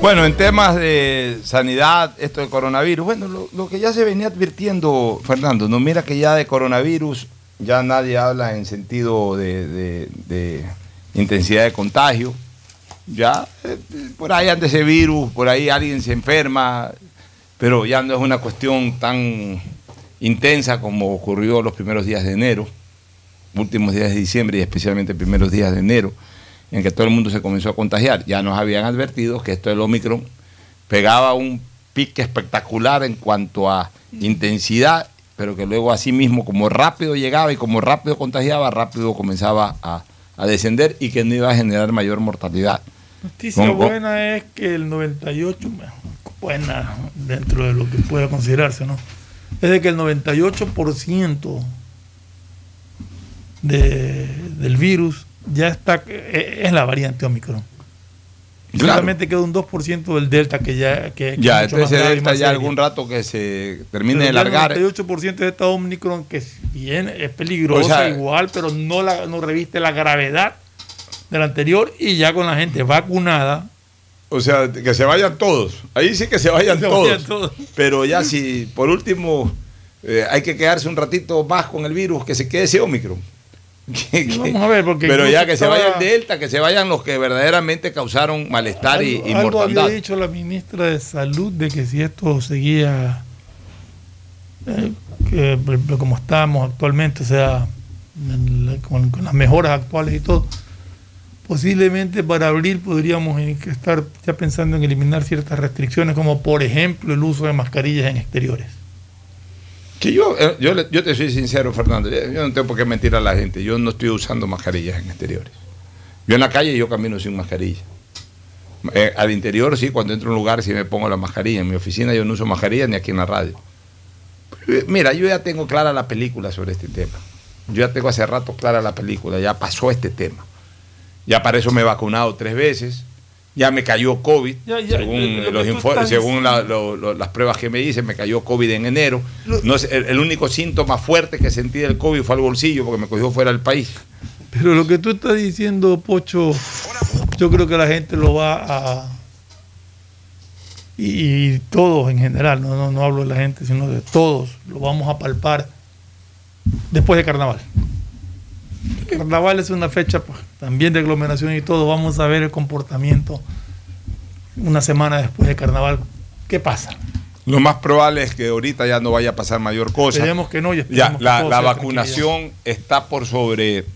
Bueno, en temas de sanidad, esto del coronavirus, bueno, lo, que ya se venía advirtiendo, Fernando, no mira que ya de coronavirus ya nadie habla en sentido de intensidad de contagio. Ya eh, por ahí anda ese virus, por ahí alguien se enferma, pero ya no es una cuestión tan intensa como ocurrió los primeros días de enero, últimos días de diciembre y especialmente primeros días de enero en que todo el mundo se comenzó a contagiar. Ya nos habían advertido que esto del Omicron pegaba un pique espectacular en cuanto a intensidad, pero que luego así mismo, como rápido llegaba y como rápido contagiaba, rápido comenzaba a, a descender y que no iba a generar mayor mortalidad. Noticia buena es que el 98, buena dentro de lo que pueda considerarse, ¿no? Es de que el 98% de, del virus ya está, es la variante Omicron. Claro. Solamente queda un 2% del Delta que ya... Que, que ya, entonces ese Delta ya algún rato que se termine pero de largar. El 98% de esta Omicron que bien es peligrosa o sea, igual, pero no, la, no reviste la gravedad del anterior y ya con la gente vacunada. O sea, que se vayan todos. Ahí sí que se vayan, se todos. vayan todos. Pero ya si por último eh, hay que quedarse un ratito más con el virus, que se quede ese Omicron. Que, que, Vamos a ver, porque pero ya que estaba... se vayan Delta, que se vayan los que verdaderamente causaron malestar algo, y, y algo mortandad. había dicho la ministra de Salud de que si esto seguía eh, que, como estamos actualmente, o sea, con, con, las mejoras actuales y todo, posiblemente para abril podríamos estar ya pensando en eliminar ciertas restricciones, como por ejemplo el uso de mascarillas en exteriores. Que yo, eh, yo, yo te soy sincero, Fernando, yo no tengo por qué mentir a la gente. Yo no estoy usando mascarillas en exteriores. Yo en la calle yo camino sin mascarilla. Eh, al interior sí, cuando entro a un lugar sí me pongo la mascarilla. En mi oficina yo no uso mascarilla ni aquí en la radio. Mira, yo ya tengo clara la película sobre este tema. Yo ya tengo hace rato clara la película, ya pasó este tema. Ya para eso me he vacunado tres veces ya me cayó COVID, ya, ya, según, los estás... según la, lo, lo, las pruebas que me hice, me cayó COVID en enero. No es, el, el, único síntoma fuerte que sentí del COVID fue el bolsillo, porque me cogió fuera del país. Pero lo que tú estás diciendo, Pocho, yo creo que la gente lo va a... Y, y todos en general, no, no, no hablo de la gente, sino de todos, lo vamos a palpar después de carnaval. Carnaval es una fecha pues, también de aglomeración y todo. Vamos a ver el comportamiento una semana después de carnaval. ¿Qué pasa? Lo más probable es que ahorita ya no vaya a pasar mayor cosa. Esperemos que no. Y ya, la, la vacunación está por sobre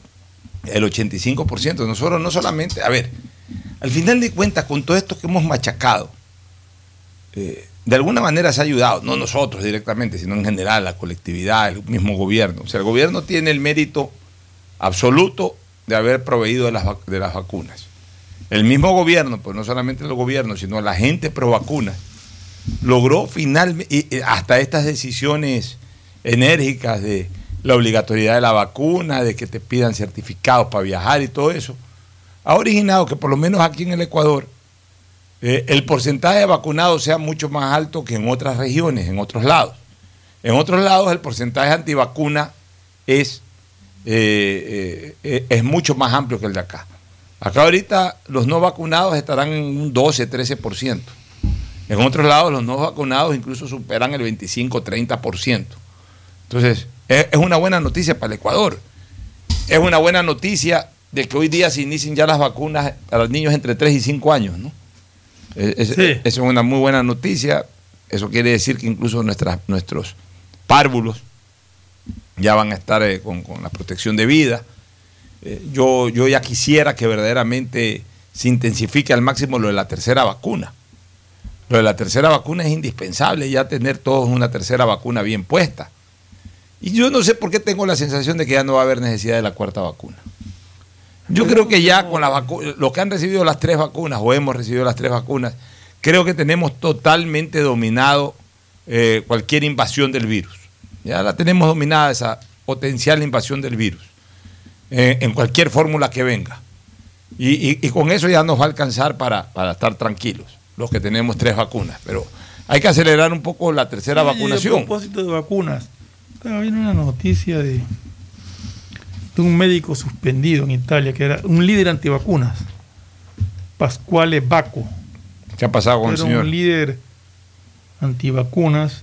el 85%. Nosotros no solamente, a ver, al final de cuentas, con todo esto que hemos machacado, eh, de alguna manera se ha ayudado, no nosotros directamente, sino en general, la colectividad, el mismo gobierno. O sea, el gobierno tiene el mérito absoluto de haber proveído de las, de las vacunas. El mismo gobierno, pues no solamente el gobierno, sino la gente pro vacunas, logró finalmente, hasta estas decisiones enérgicas de la obligatoriedad de la vacuna, de que te pidan certificados para viajar y todo eso, ha originado que por lo menos aquí en el Ecuador eh, el porcentaje de vacunados sea mucho más alto que en otras regiones, en otros lados. En otros lados el porcentaje antivacuna es, eh, eh, es mucho más amplio que el de acá. Acá ahorita los no vacunados estarán en un 12, 13%. En otros lados los no vacunados incluso superan el 25, 30%. Entonces, es, es una buena noticia para el Ecuador. Es una buena noticia de que hoy día se inicien ya las vacunas a los niños entre 3 y 5 años, ¿no? Es, es- es una muy buena noticia. Eso quiere decir que incluso nuestras, nuestros párvulos ya van a estar eh, con, con la protección de vida. Eh, yo, yo ya quisiera que verdaderamente se intensifique al máximo lo de la tercera vacuna. Lo de la tercera vacuna es indispensable, ya tener todos una tercera vacuna bien puesta. Y yo no sé por qué tengo la sensación de que ya no va a haber necesidad de la cuarta vacuna. Yo creo que ya con la vacu- los que han recibido las tres vacunas o hemos recibido las tres vacunas, creo que tenemos totalmente dominado eh, cualquier invasión del virus. Ya la tenemos dominada esa potencial invasión del virus eh, en cualquier fórmula que venga. Y, y- y con eso ya nos va a alcanzar para, para estar tranquilos, los que tenemos tres vacunas. Pero hay que acelerar un poco la tercera Oye, vacunación. A propósito de vacunas, estaba viendo una noticia de, de un médico suspendido en Italia, que era un líder antivacunas, Pasquale Bacco. ¿Qué ha pasado con el Era señor? un líder antivacunas.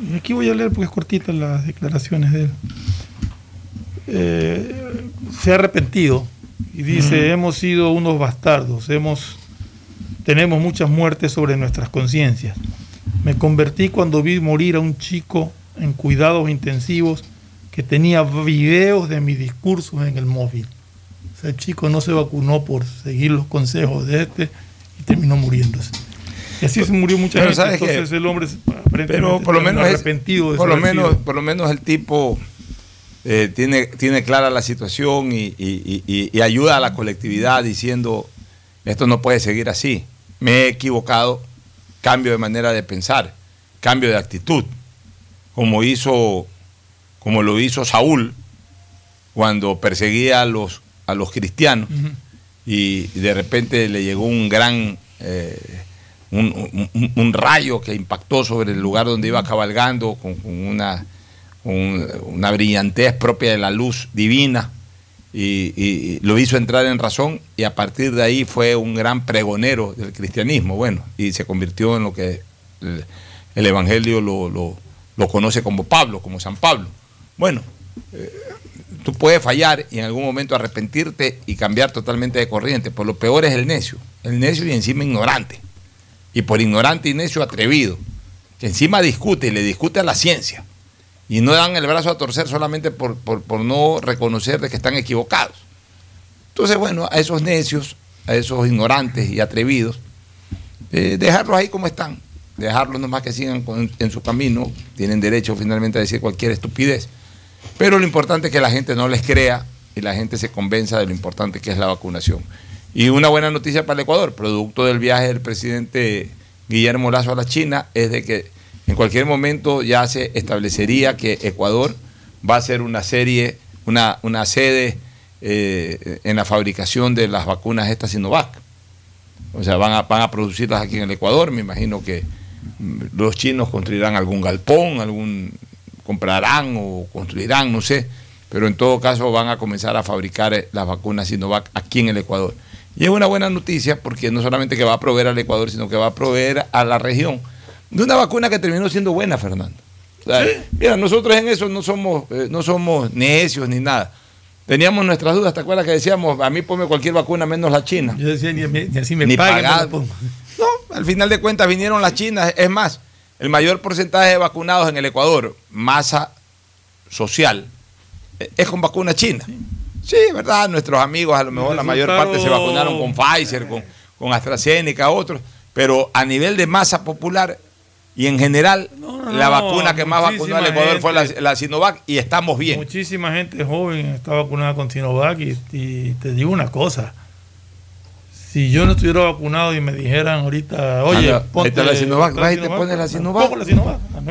Y aquí voy a leer porque es cortita las declaraciones de él. Eh, se ha arrepentido y dice, Ujú. hemos sido unos bastardos, hemos, tenemos muchas muertes sobre nuestras conciencias. Me convertí cuando vi morir a un chico en cuidados intensivos que tenía videos de mis discursos en el móvil. O sea, el chico no se vacunó por seguir los consejos de este y terminó muriéndose. Y así se murió mucha Pero gente. Entonces el hombre Pero por lo menos es- arrepentido de por lo menos por lo menos el tipo eh, tiene tiene clara la situación y, y- y- y ayuda a la colectividad diciendo esto no puede seguir así. Me he equivocado. Cambio de manera de pensar cambio de actitud como hizo como lo hizo Saúl cuando perseguía a los a los cristianos y de repente le llegó un gran eh, un, rayo que impactó sobre el lugar donde iba cabalgando con, una, una brillantez propia de la luz divina y, lo hizo entrar en razón y a partir de ahí fue un gran pregonero del cristianismo, bueno, y se convirtió en lo que el, el Evangelio lo, lo- lo conoce como Pablo, como San Pablo. Bueno, eh, tú puedes fallar y en algún momento arrepentirte y cambiar totalmente de corriente, pero lo peor es el necio, el necio y encima ignorante, y por ignorante y necio atrevido, que encima discute y le discute a la ciencia, y no dan el brazo a torcer solamente por, por- no reconocer de que están equivocados. Entonces, bueno, a esos necios, a esos ignorantes y atrevidos, eh, dejarlos ahí como están, dejarlos nomás que sigan en su camino, tienen derecho finalmente a decir cualquier estupidez, pero lo importante es que la gente no les crea y la gente se convenza de lo importante que es la vacunación. Y una buena noticia para el Ecuador, producto del viaje del presidente Guillermo Lazo a la China, es de que en cualquier momento ya se establecería que Ecuador va a ser una serie, una, una sede eh, en la fabricación de las vacunas estas Sinovac. O sea, van a, van a producirlas aquí en el Ecuador. Me imagino que mm, los chinos construirán algún galpón, algún comprarán o construirán, no sé. Pero en todo caso van a comenzar a fabricar eh, las vacunas Sinovac aquí en el Ecuador. Y es una buena noticia porque no solamente que va a proveer al Ecuador, sino que va a proveer a la región de una vacuna que terminó siendo buena, Fernando. O sea, Mira, nosotros en eso no somos, eh, no somos necios ni nada. Teníamos nuestras dudas, ¿te acuerdas que decíamos, a mí ponme cualquier vacuna menos la china? Yo decía, ni, ni así me Ni pagan, no. No, al final de cuentas vinieron las chinas. Es más, el mayor porcentaje de vacunados en el Ecuador, masa social, eh, es con vacuna china. Sí, ¿verdad? Nuestros amigos, a lo mejor la mayor parte se vacunaron con Pfizer, con, con AstraZeneca, otros. Pero a nivel de masa popular y en general, la no, vacuna que más vacunó al Ecuador fue la, Sinovac y estamos bien. Muchísima gente joven está vacunada con Sinovac y, y te digo una cosa. Si yo no estuviera vacunado y me dijeran ahorita, oye, Anda, está la Sinovac, ponte vas y te pones la Sinovac.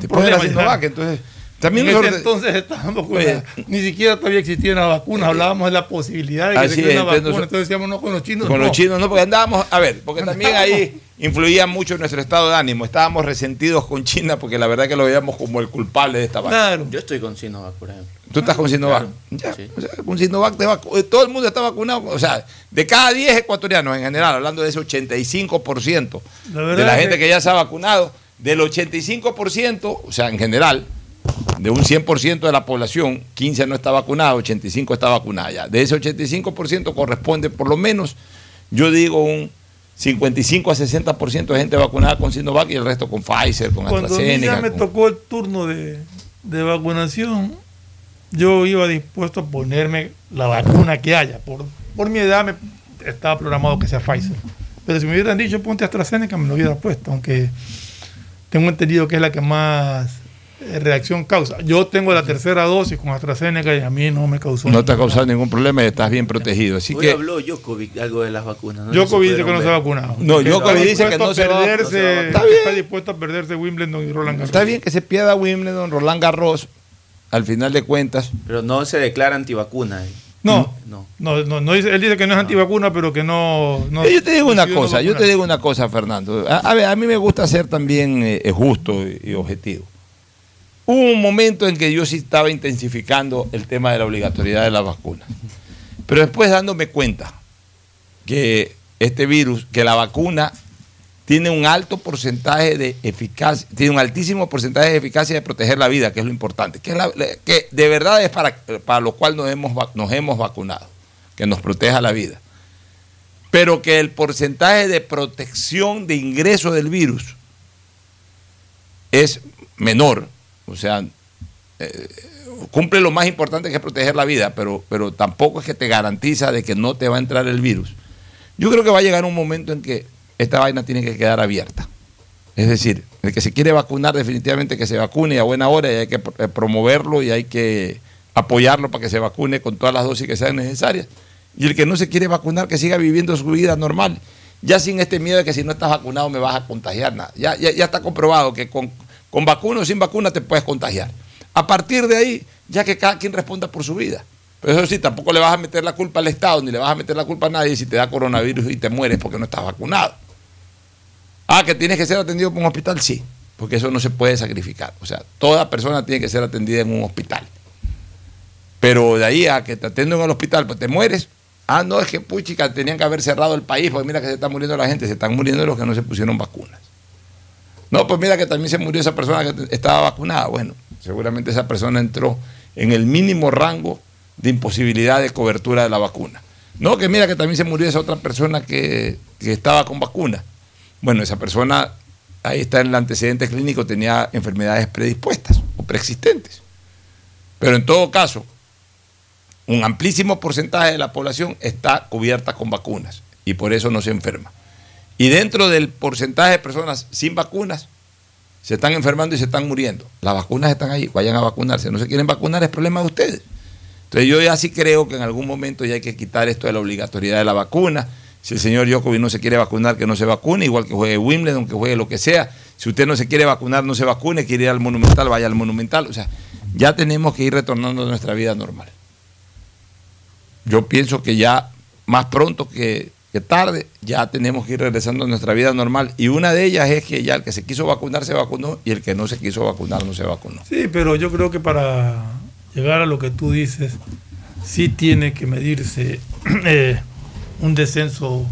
Te pones la. Sinovac, entonces También en ese entonces estábamos con Oye. la- ni siquiera todavía existían las vacunas, hablábamos de la posibilidad de que Así se una entonces vacuna, entonces decíamos no con los chinos. Con no. los chinos no, porque andábamos, a ver, porque también ahí influía mucho nuestro estado de ánimo. Estábamos resentidos con China porque la verdad que lo veíamos como el culpable de esta vaina. Yo estoy con Sinovac, por ejemplo. Tú estás con Sinovac. Ya, o sea, con Sinovac te vacu- eh, todo el mundo está vacunado. O sea, de cada 10 ecuatorianos en general, hablando de ese 85% La de la gente que- que ya se ha vacunado, del 85%, o sea, en general, de un 100% de la población, 15 no está vacunado, 85 está vacunada ya. De ese 85% corresponde por lo menos, yo digo, un 55 a 60% de gente vacunada con Sinovac y el resto con Pfizer, con Cuando AstraZeneca. ya me con- tocó el turno de, de vacunación, yo iba dispuesto a ponerme la vacuna que haya. Por, por mi edad me estaba programado que sea Pfizer. Pero si me hubieran dicho ponte AstraZeneca, me lo hubiera puesto, aunque tengo entendido que es la que más reacción causa. Yo tengo la tercera dosis con AstraZeneca y a mí no me causó. No te ha causado ningún problema y estás bien protegido. Así Hoy que. habló Djokovic algo de las vacunas. ¿no? Djokovic se dice que no se ha vacunado. No, está dice que no se va- a no perderse, se va- Está bien. está dispuesto a perderse Wimbledon y Roland Garros. Está bien que se pierda Wimbledon, Roland Garros, al final de cuentas. Pero no se declara antivacuna. eh. No, No. no, no, no él dice que no es antivacuna, pero que no. no Eh, yo te digo una cosa, yo te digo una cosa, Fernando. A, a ver, a mí me gusta ser también eh, eh, justo y, y objetivo. Hubo un momento en que yo sí estaba intensificando el tema de la obligatoriedad de las vacunas. Pero después dándome cuenta que este virus, que la vacuna tiene un alto porcentaje de eficacia, tiene un altísimo porcentaje de eficacia de proteger la vida, que es lo importante, que, es la- que de verdad es para, para lo cual nos hemos, nos hemos vacunado, que nos proteja la vida. Pero que el porcentaje de protección de ingreso del virus es menor, o sea, eh, cumple lo más importante que es proteger la vida, pero, pero tampoco es que te garantiza de que no te va a entrar el virus. Yo creo que va a llegar un momento en que esta vaina tiene que quedar abierta. Es decir, el que se quiere vacunar definitivamente que se vacune a buena hora y hay que eh, promoverlo y hay que apoyarlo para que se vacune con todas las dosis que sean necesarias. Y el que no se quiere vacunar que siga viviendo su vida normal, ya sin este miedo de que si no estás vacunado me vas a contagiar nada. Ya, ya, ya está comprobado que con, con vacuna o sin vacuna te puedes contagiar. A partir de ahí, ya que cada quien responda por su vida. Pero eso sí, tampoco le vas a meter la culpa al Estado ni le vas a meter la culpa a nadie si te da coronavirus y te mueres porque no estás vacunado. Ah, que tienes que ser atendido por un hospital, sí, porque eso no se puede sacrificar. O sea, toda persona tiene que ser atendida en un hospital. Pero de ahí a que te atienden en el hospital, pues te mueres. Ah, no, es que puchica, tenían que haber cerrado el país, porque mira que se está muriendo la gente, se están muriendo los que no se pusieron vacunas. No, pues mira que también se murió esa persona que estaba vacunada. Bueno, seguramente esa persona entró en el mínimo rango de imposibilidad de cobertura de la vacuna. No, que mira que también se murió esa otra persona que, que estaba con vacuna. Bueno, esa persona, ahí está en el antecedente clínico, tenía enfermedades predispuestas o preexistentes. Pero en todo caso, un amplísimo porcentaje de la población está cubierta con vacunas y por eso no se enferma. Y dentro del porcentaje de personas sin vacunas, se están enfermando y se están muriendo. Las vacunas están ahí, vayan a vacunarse. No se quieren vacunar, es problema de ustedes. Entonces yo ya sí creo que en algún momento ya hay que quitar esto de la obligatoriedad de la vacuna. Si el señor Djokovic no se quiere vacunar, que no se vacune, igual que juegue Wimbledon, que juegue lo que sea. Si usted no se quiere vacunar, no se vacune, quiere ir al Monumental, vaya al Monumental. O sea, ya tenemos que ir retornando a nuestra vida normal. Yo pienso que ya más pronto que, que tarde, ya tenemos que ir regresando a nuestra vida normal. Y una de ellas es que ya el que se quiso vacunar se vacunó y el que no se quiso vacunar no se vacunó. Sí, pero yo creo que para llegar a lo que tú dices, sí tiene que medirse (clears throat) eh, un descenso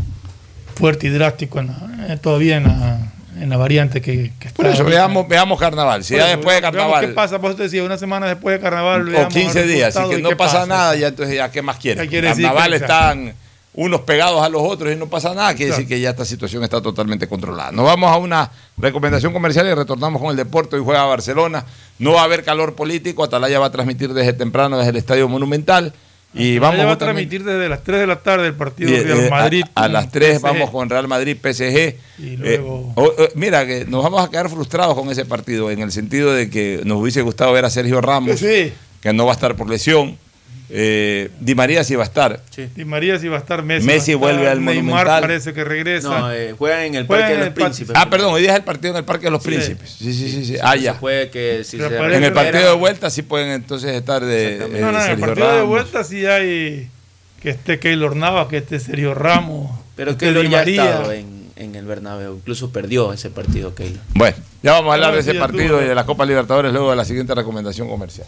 fuerte y drástico en la- eh, todavía en la, en la variante que, que está. Por eso, veamos, veamos carnaval. Si ya después de carnaval. ¿Qué pasa? Eso te decía, una semana después de carnaval. o veamos 15 el días, así que no pasa nada, ya entonces ya qué más quieren. Ya quiere Carnaval están unos pegados a los otros y no pasa nada, quiere decir que ya esta situación está totalmente controlada. Nos vamos a una recomendación comercial y retornamos con el deporte. Hoy juega Barcelona, no va a haber calor político, Atalaya va a transmitir desde temprano desde el Estadio Monumental. Y vamos va a transmitir desde las 3 de la tarde el partido de Real eh, Madrid. A, las 3 PSG. vamos con Real Madrid PSG. Y Eh, luego- mira, que nos vamos a quedar frustrados con ese partido, en el sentido de que nos hubiese gustado ver a Sergio Ramos, Sí. que no va a estar por lesión. Eh, Di María sí va a estar. Di María sí va a estar. Messi, Messi va a estar, vuelve al Neymar Monumental. parece que regresa. No, eh, juegan en el Parque en de los Príncipes. Ah, perdón, hoy día es el partido en el Parque de los Sí. Príncipes. Sí, sí, sí. sí. Ah, ya. Puede que si se En el partido de vuelta sí pueden entonces estar de. eh, no, no, en el partido de vuelta sí hay que esté Keylor Navas, que esté Sergio Ramos. Pero que Keylor Di ya ha estado en, en el Bernabéu. Incluso perdió ese partido Keylor. Bueno, ya vamos a hablar de sí, ese partido y de la Copa Libertadores luego de la siguiente recomendación comercial.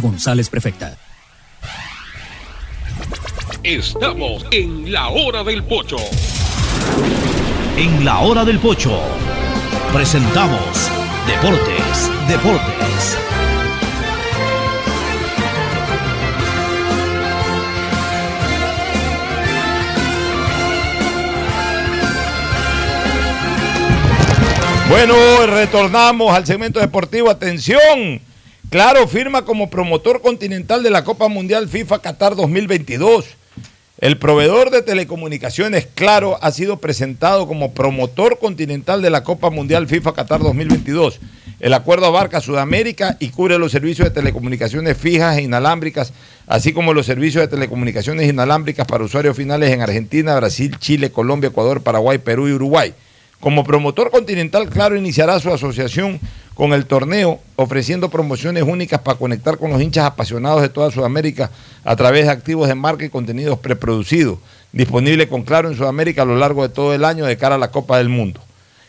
González, prefecta. Estamos en la hora del pocho. En la hora del pocho presentamos Deportes, Deportes. Bueno, retornamos al segmento deportivo. Atención. Claro, firma como promotor continental de la Copa Mundial FIFA Qatar 2022. El proveedor de telecomunicaciones Claro ha sido presentado como promotor continental de la Copa Mundial FIFA Qatar 2022. El acuerdo abarca Sudamérica y cubre los servicios de telecomunicaciones fijas e inalámbricas, así como los servicios de telecomunicaciones inalámbricas para usuarios finales en Argentina, Brasil, Chile, Colombia, Ecuador, Paraguay, Perú y Uruguay. Como promotor continental, Claro iniciará su asociación con el torneo, ofreciendo promociones únicas para conectar con los hinchas apasionados de toda Sudamérica a través de activos de marca y contenidos preproducidos, disponible con Claro en Sudamérica a lo largo de todo el año de cara a la Copa del Mundo.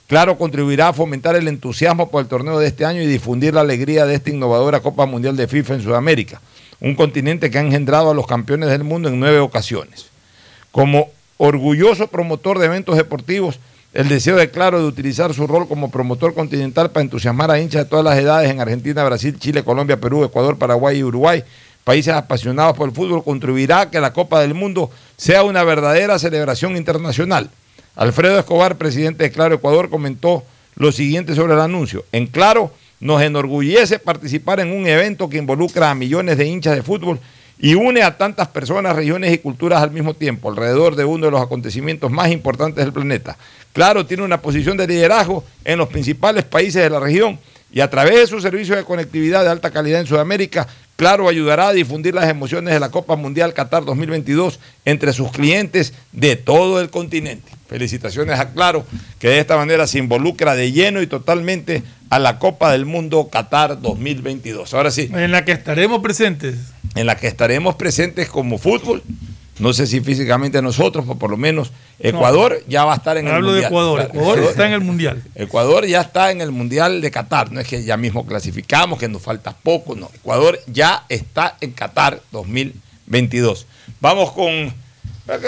Claro contribuirá a fomentar el entusiasmo por el torneo de este año y difundir la alegría de esta innovadora Copa Mundial de FIFA en Sudamérica, un continente que ha engendrado a los campeones del mundo en nueve ocasiones. Como orgulloso promotor de eventos deportivos, el deseo de Claro de utilizar su rol como promotor continental para entusiasmar a hinchas de todas las edades en Argentina, Brasil, Chile, Colombia, Perú, Ecuador, Paraguay y Uruguay, países apasionados por el fútbol, contribuirá a que la Copa del Mundo sea una verdadera celebración internacional. Alfredo Escobar, presidente de Claro Ecuador, comentó lo siguiente sobre el anuncio. En Claro, nos enorgullece participar en un evento que involucra a millones de hinchas de fútbol y une a tantas personas, regiones y culturas al mismo tiempo, alrededor de uno de los acontecimientos más importantes del planeta. Claro, tiene una posición de liderazgo en los principales países de la región y a través de su servicio de conectividad de alta calidad en Sudamérica, Claro ayudará a difundir las emociones de la Copa Mundial Qatar 2022 entre sus clientes de todo el continente. Felicitaciones a Claro, que de esta manera se involucra de lleno y totalmente a la Copa del Mundo Qatar 2022. Ahora sí. En la que estaremos presentes. En la que estaremos presentes como fútbol. No sé si físicamente nosotros, pero por lo menos Ecuador no, ya va a estar en el Mundial. Hablo de Ecuador. Ecuador está en el Mundial. Ecuador ya está en el Mundial de Qatar. No es que ya mismo clasificamos, que nos falta poco. No. Ecuador ya está en Qatar 2022. Vamos con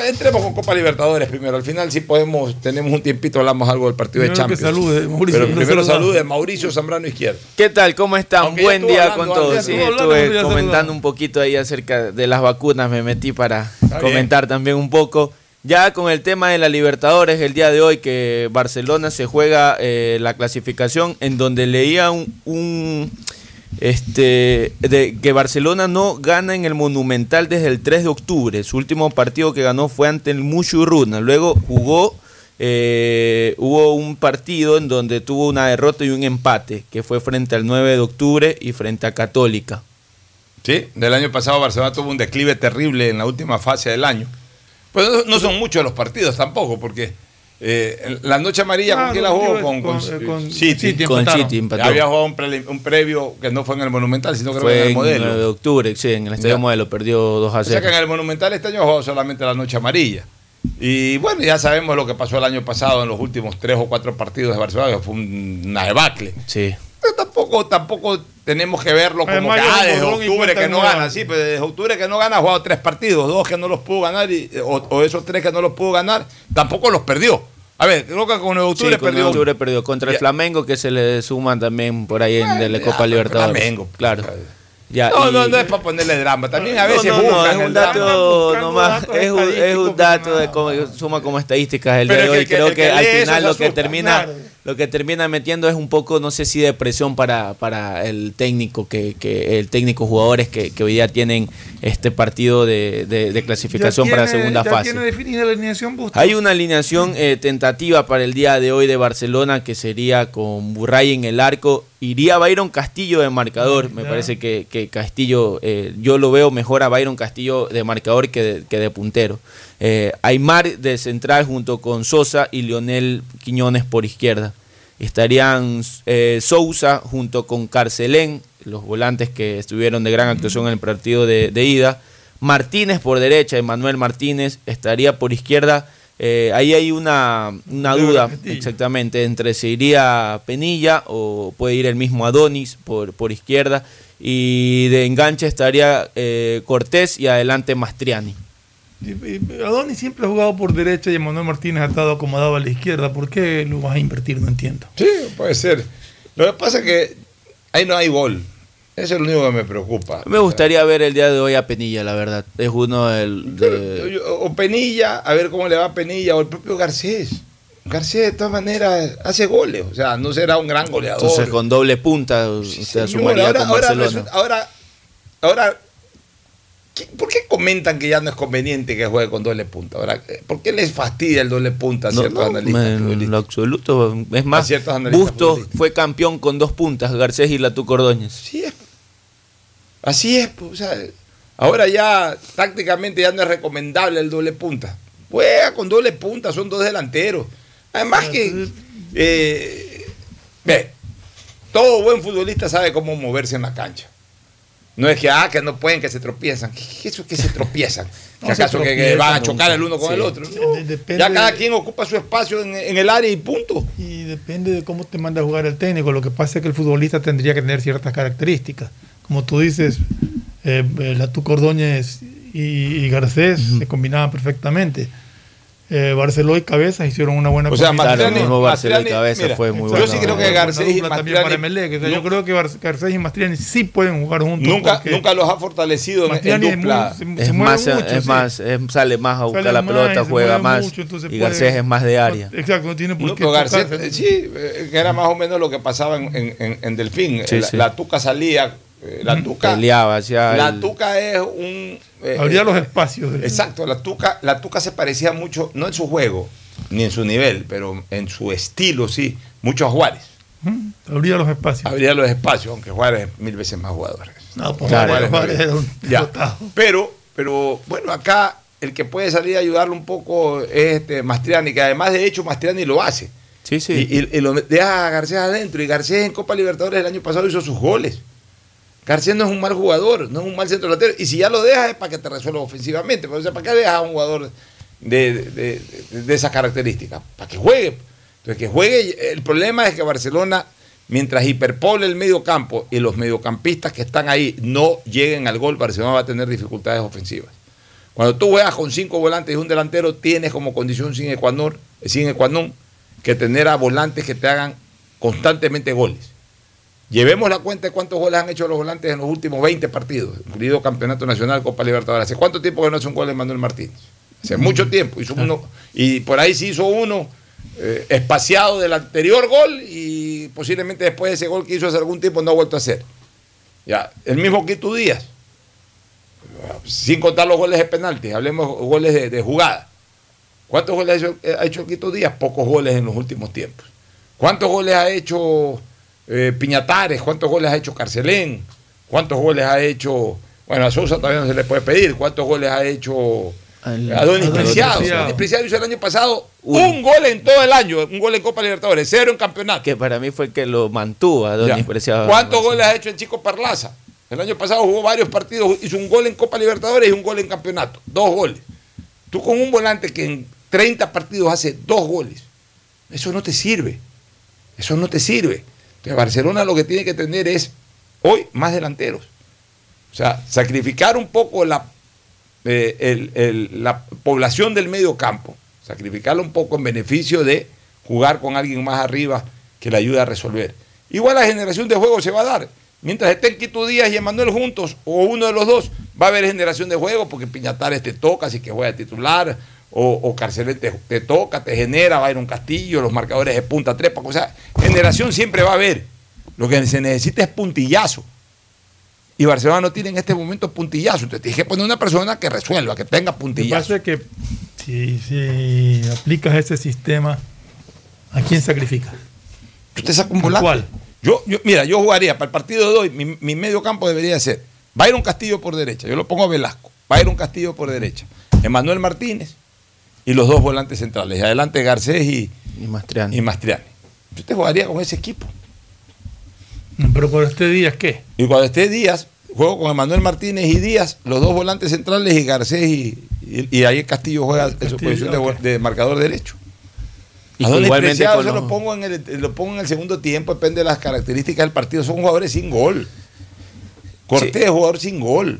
Entremos con Copa Libertadores primero. Al final, si podemos, tenemos un tiempito, hablamos algo del partido primero de Champions. Que salude, Mauricio, Pero primero salude Mauricio Zambrano Izquierdo. ¿Qué tal? ¿Cómo están? Aunque Buen día hablando, con todos. Sí, estuve hablando, comentando un poquito ahí acerca de las vacunas. Me metí para comentar también un poco. Ya con el tema de la Libertadores, el día de hoy que Barcelona se juega eh, la clasificación, en donde leía un, un este, de que Barcelona no gana en el Monumental desde el 3 de octubre. Su último partido que ganó fue ante el Mushuruna. Luego jugó, eh, hubo un partido en donde tuvo una derrota y un empate, que fue frente al 9 de octubre y frente a Católica. Sí, del año pasado Barcelona tuvo un declive terrible en la última fase del año. Pues no son muchos los partidos tampoco, porque eh, la noche amarilla, ¿con quién la jugó? Con, con, con, con City. City Con empataron. City empató. Había jugado un, pre- un previo que no fue en el Monumental, sino que fue en el en Modelo. 9 de octubre, sí, en el Estadio Ya. Modelo, perdió 2 a O sea 0. que en el Monumental este año jugó solamente la noche amarilla. Y bueno, ya sabemos lo que pasó el año pasado en los últimos tres o cuatro partidos de Barcelona, que fue un- una debacle. Sí. Pero tampoco, tampoco tenemos que verlo como Además, que ah, desde octubre que no gana. Sí, pero desde octubre que no gana ha jugado tres partidos, dos que no los pudo ganar, y, o, o esos tres que no los pudo ganar, tampoco los perdió. A ver, creo que con el octubre Sí, con perdió. octubre perdió contra el. Flamengo que se le suman también por ahí en de la Copa Libertadores. Flamengo. Claro. Ya, No, y- no, no es para ponerle drama. También a veces no, no, buscan es un dato nomás, es un, es un dato de cómo suma como estadísticas el Pero día de hoy. que- Creo que, que al final lo que termina, claro. Lo que termina metiendo es un poco, no sé si de presión para, para el técnico, que, que el técnico jugadores que, que hoy día tienen este partido de, de- de clasificación Ya para la tiene- segunda ya fase. tiene definida la alineación Busto. Hay una alineación eh, tentativa para el día de hoy de Barcelona que sería con Burray en el arco. Iría Byron Castillo de marcador. Me parece que, que Castillo, eh, yo lo veo mejor a Byron Castillo de marcador que de, que de puntero. Eh, Aymar de central junto con Sosa y Lionel Quiñones por izquierda. Estarían eh, Sousa junto con Carcelén, los volantes que estuvieron de gran actuación en el partido de, de ida. Martínez por derecha, Emanuel Martínez estaría por izquierda. Eh, ahí hay una, una duda exactamente entre si iría Penilla o puede ir el mismo Adonis por, por izquierda. Y de enganche estaría eh, Cortés y adelante Mastriani. Adonis siempre ha jugado por derecha y Manuel Martínez ha estado acomodado a la izquierda. ¿Por qué lo vas a invertir? No entiendo. Sí, puede ser. Lo que pasa es que ahí no hay gol. Eso es lo único que me preocupa. Me gustaría ver el día de hoy a Penilla, la verdad. Es uno del... de- O Penilla, a ver cómo le va a Penilla, o el propio Garcés. Garcés, de todas maneras, hace goles. O sea, no será un gran goleador. Entonces con doble punta sumaría ahora, con ahora Barcelona. resulta- ahora, ahora, ¿qué- ¿por qué comentan que ya no es conveniente que juegue con doble punta? Ahora, ¿Por qué les fastidia el doble punta a ciertos no, analistas? en lo absoluto. Es más, ciertos analistas Busto futbolistas. fue campeón con dos puntas, Garcés y Latú Cordóñez. Así es. Así es, pues, o sea, ahora ya tácticamente ya no es recomendable el doble punta. Juega con doble punta, son dos delanteros. Además que, eh, ve, todo buen futbolista sabe cómo moverse en la cancha. No es que, ah, que no pueden, que se tropiezan. ¿Qué es eso que se tropiezan? (laughs) No ¿Que se acaso que- van a chocar el uno con Sí. el otro? De- No. depende ya cada quien ocupa su espacio en, en el área y punto. Y depende de cómo te manda a jugar el técnico. Lo que pasa es que el futbolista tendría que tener ciertas características. Como tú dices, eh, eh, Latú Cordóñez y, y Garcés se combinaban perfectamente. Eh, Barceló y Cabezas hicieron una buena O sea. Mastriani- mismo Barceló y Mastriani, Cabeza mira, fue muy yo bueno. sí creo que Garcés y dupla también para Mastriani Emelec. O sea, yo creo que Garcés y Mastriani sí pueden jugar juntos. nunca, los ha fortalecido en- en, Mastriani es dupla. muy- se- Es se más, mucho, es sí. más, es- sale más a buscar Sale la más, pelota, juega más. mucho, entonces y puede- Garcés es más de área. Exacto, no tiene por No, qué pero Garcés, tocarse. eh, sí, eh, que era más o menos lo que pasaba en, en- en- en Delfín. Sí, la, sí. la tuca salía, la tuca, Peleaba hacia la el- tuca es un... eh, Abría eh, los espacios. Exacto, la tuca, la tuca se parecía mucho, no en su juego, ni en su nivel, pero en su estilo, sí, mucho a Juárez. Abría los espacios. Abría los espacios, aunque Juárez es mil veces más jugador. No, pues Claro. Juárez- Juárez era un Ya. Pero, pero bueno, acá el que puede salir a ayudarlo un poco es este Mastriani, que además de hecho Mastriani lo hace. Sí, sí. Y, y- y lo deja a Garcés adentro. Y Garcés en Copa Libertadores el año pasado hizo sus goles. Garcés no es un mal jugador, no es un mal centro delantero. Y si ya lo dejas es para que te resuelva ofensivamente. Pero, o sea, ¿para qué dejas a un jugador de, de, de- esas características? Para que juegue. Entonces, que juegue. El problema es que Barcelona, mientras hiperpole el medio campo y los mediocampistas que están ahí no lleguen al gol, Barcelona va a tener dificultades ofensivas. Cuando tú juegas con cinco volantes y un delantero, tienes como condición sin ecuador, sin ecuador que tener a volantes que te hagan constantemente goles. Llevemos la cuenta de cuántos goles han hecho los volantes en los últimos 20 partidos, incluido Campeonato Nacional, Copa Libertadores. ¿Hace cuánto tiempo que no hace un gol de Manuel Martínez? Hace mucho tiempo. Hizo uno, y por ahí sí hizo uno eh, espaciado del anterior gol y posiblemente después de ese gol que hizo hace algún tiempo no ha vuelto a hacer. Ya, el mismo Quito Díaz, sin contar los goles de penalti, hablemos goles de, de jugada. ¿Cuántos goles ha hecho, ha hecho Quito Díaz? Pocos goles en los últimos tiempos. ¿Cuántos goles ha hecho eh, Piñatares? ¿Cuántos goles ha hecho Carcelén? ¿Cuántos goles ha hecho... Bueno, a Sousa todavía no se le puede pedir. ¿Cuántos goles ha hecho Al- Adonis Adonis Preciado? Adonis Preciado hizo el año pasado un gol en todo el año, un gol en Copa Libertadores, cero en campeonato. Que para mí fue el que lo mantuvo a Donis Ya. Preciado. ¿Cuántos goles ha hecho el chico Parlaza? El año pasado jugó varios partidos, hizo un gol en Copa Libertadores y un gol en campeonato. Dos goles. Tú con un volante que en 30 partidos hace dos goles, eso no te sirve. Eso no te sirve. Entonces Barcelona lo que tiene que tener es hoy más delanteros. O sea, sacrificar un poco la, eh, la población del medio campo, sacrificarlo un poco en beneficio de jugar con alguien más arriba que le ayude a resolver. Igual la generación de juego se va a dar. Mientras estén Quito Díaz y Emanuel juntos, o uno de los dos, va a haber generación de juego, porque Piñatares te toca, si que juega titular, o, o Carcelén te, te toca, te genera, va a ir un castillo, los marcadores de punta trepa, o sea, generación siempre va a haber. Lo que se necesita es puntillazo. Y Barcelona no tiene en este momento puntillazo. Entonces tienes que poner una persona que resuelva, que tenga Lo que puntillazo. pasa es que si, si aplicas ese sistema, ¿a quién sacrificas? Un volante. ¿Cuál? Yo, yo- mira, yo jugaría para el partido de hoy, mi, mi medio campo debería ser un Castillo por derecha, yo lo pongo a Velasco, un Castillo por derecha, Emanuel Martínez y los dos volantes centrales, y adelante Garcés y, y Mastriani. Y Mastriani. Usted jugaría con ese equipo. Pero por este día, ¿qué? Y cuando esté Díaz, juego con Emanuel Martínez y Díaz, los dos volantes centrales y Garcés y, y, y ahí Castillo juega en su posición de, marcador derecho. Y ¿A los- lo pongo, en el, lo pongo en el segundo tiempo, depende de las características del partido. Son jugadores sin gol. Cortés es jugador sin gol.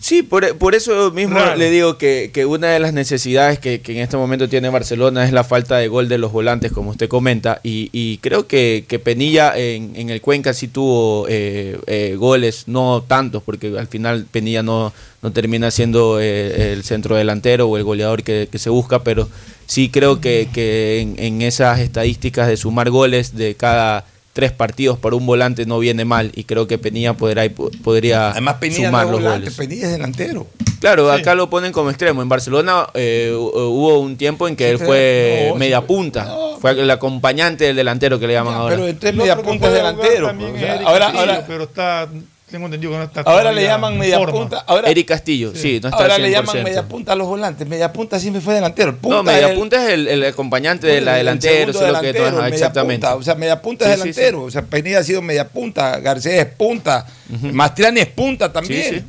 Sí, por, por eso mismo Claro. le digo que, que una de las necesidades que, que en este momento tiene Barcelona es la falta de gol de los volantes, como usted comenta, y, y creo que, que Penilla en, en el Cuenca sí tuvo eh, eh, goles, no tantos, porque al final Penilla no, no termina siendo eh, el centro delantero o el goleador que, que se busca, pero sí creo que, que en, en esas estadísticas de sumar goles de cada tres partidos para un volante no viene mal, y creo que Penilla podrá, podría Además, Penilla no sumar los volante, goles. Penilla es delantero. Claro, acá lo ponen como extremo. En Barcelona eh, hu- hubo un tiempo en que Sí, él fue no, media punta. Fue el acompañante del delantero que le llaman ahora. Pero El media punta es delantero. también pues, es o sea, Eric ahora, ahora, pero está, tengo entendido que no está ahora le llaman media forma. punta. Ahora, Eric Castillo, sí, no está ahora al le 100%. llaman media punta a los volantes. Media punta siempre fue delantero. Punta no, media es el- punta es el, el acompañante de la el delantera, segundo eso es lo que delantero, exactamente. punta. O sea, media punta Sí, es sí, delantero. O sea, Penilla ha sido media punta, Garcés es punta, Mastriani es punta también. Sí, sí.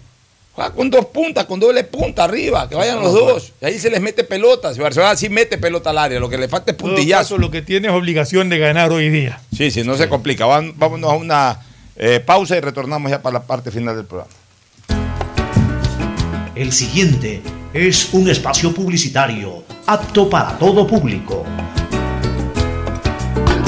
Juega con dos puntas, con doble punta arriba, que vayan los dos. Y ahí se les mete pelota. Si Barcelona sí mete pelota al área, lo que le falta es En todo puntillazo. caso, lo que tiene es obligación de ganar hoy día. Sí, sí, no se complica. Van- vámonos a una eh, pausa y retornamos ya para la parte final del programa. El siguiente es un espacio publicitario apto para todo público.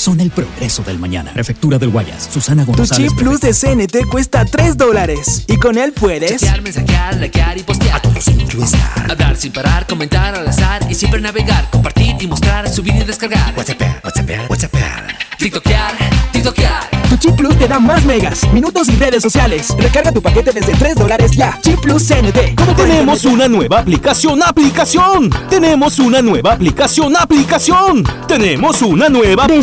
son el progreso del mañana. Prefectura del Guayas, Susana Tu González. chip plus de CNT cuesta 3 dólares. Y con él puedes. Chatear, mensajear, likear y postear. A todo sin Hablar sin parar, comentar al azar y siempre navegar, compartir y mostrar, subir y descargar. WhatsApp, WhatsApp, WhatsApp. TikTokear, TikTokear. Tu chip plus te da más megas, minutos y redes sociales. Recarga tu paquete desde 3 dólares ya. Chip plus CNT. ¿Cómo Tenemos una nueva aplicación, aplicación. Tenemos una nueva aplicación, aplicación. Tenemos una nueva De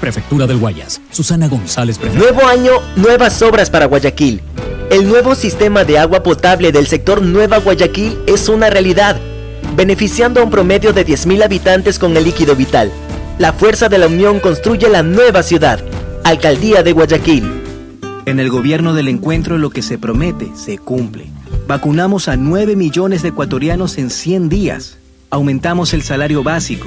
Prefectura del Guayas, Susana González Prefectura. Nuevo año, nuevas obras para Guayaquil. El nuevo sistema de agua potable del sector Nueva Guayaquil es una realidad, beneficiando a un promedio de 10.000 habitantes con el líquido vital. La fuerza de la unión construye la nueva ciudad. Alcaldía de Guayaquil. En el gobierno del encuentro lo que se promete se cumple. Vacunamos a 9 millones de ecuatorianos en 100 días. Aumentamos el salario básico.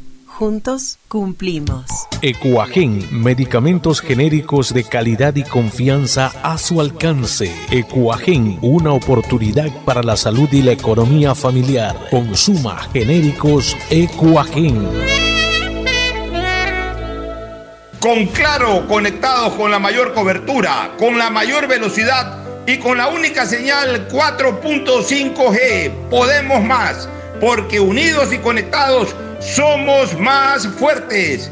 Juntos cumplimos. Ecuagen, medicamentos genéricos de calidad y confianza a su alcance. Ecuagen, una oportunidad para la salud y la economía familiar. Consuma genéricos Ecuagen. Con Claro, conectados con la mayor cobertura, con la mayor velocidad y con la única señal 4.5G. Podemos más, porque unidos y conectados somos más fuertes.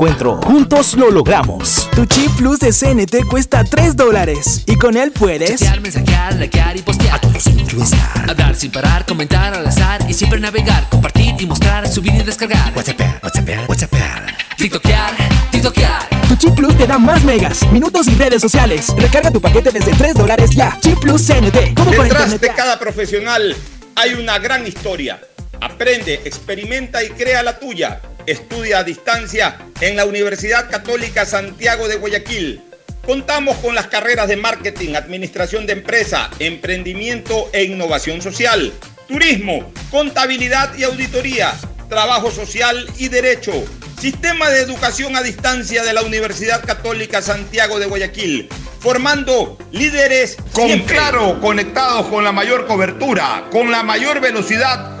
Juntos lo logramos. Tu chip plus de CNT cuesta 3 dólares. Y con él puedes. Chatear, mensajear, likear y postear. A todo sin Hablar sin parar, comentar al azar y siempre navegar, compartir y mostrar, subir y descargar. WhatsApp, WhatsApp, WhatsApp. TikTokear, TikTokear. Tu chip plus te da más megas, minutos y redes sociales. Recarga tu paquete desde 3 dólares ya. Chip plus CNT. ¿Cómo por Detrás de cada profesional hay una gran historia. Aprende, experimenta y crea la tuya. Estudia a distancia en la Universidad Católica Santiago de Guayaquil. Contamos con las carreras de marketing, administración de empresa, emprendimiento e innovación social, turismo, contabilidad y auditoría, trabajo social y derecho. Sistema de educación a distancia de la Universidad Católica Santiago de Guayaquil, formando líderes con claro, conectados con la mayor cobertura, con la mayor velocidad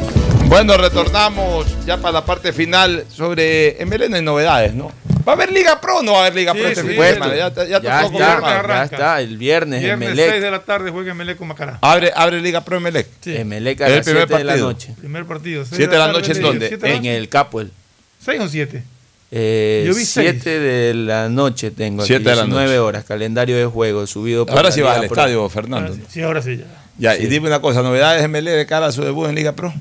Bueno, retornamos ya para la parte final sobre MLN no hay novedades, ¿no? ¿Va a haber Liga Pro o no va a haber Liga Pro este fin de semana? Ya, ya, Ya tocó está, ya está, el viernes, Viernes Emelec. 6 de la tarde juega Emelec con Macará. Abre, abre Liga Pro Emelec. Sí. Emelec a las primer 7 de la partido. noche. Primer partido. seis ¿Siete de la tarde, noche en sí, dónde? de la En el Capuel. ¿Seis o siete? Eh, Yo vi seis. 7 de la noche tengo aquí, Siete de la 19 noche. horas, calendario de juego subido por Ahora la sí va Liga al estadio, Fernando. Sí, ahora sí ya. Ya, Sí. y dime una cosa, novedades MLE de cara a su debut en Liga Pro.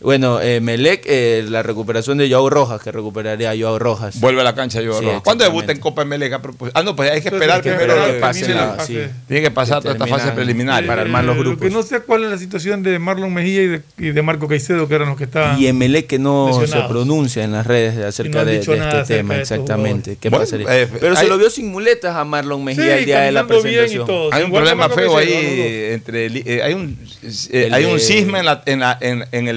Bueno, eh, Melec, eh, la recuperación de Joao Rojas, que recuperaría a Joao Rojas. Vuelve a la cancha yo. Sí, ¿Cuándo debuta en Copa MLE? Ah, no, pues hay que esperar que primero que que pase la- fase. sí. Tiene que pasar Que toda esta fase preliminar. para armar los Eh, Lo grupos. que no sé cuál es la situación de Marlon Mejía y de, y de Marco Caicedo, que eran los que estaban. Y Emelec que no se pronuncia en las redes acerca no de, este acerca tema, de exactamente. ¿Qué Bueno, pasaría? eh, Pero hay- se lo vio sin muletas a Marlon Mejía Sí, el día de la caminando bien y presentación. todo. Hay un problema feo ahí entre eh, hay un El hay un de- cisma en, la- en,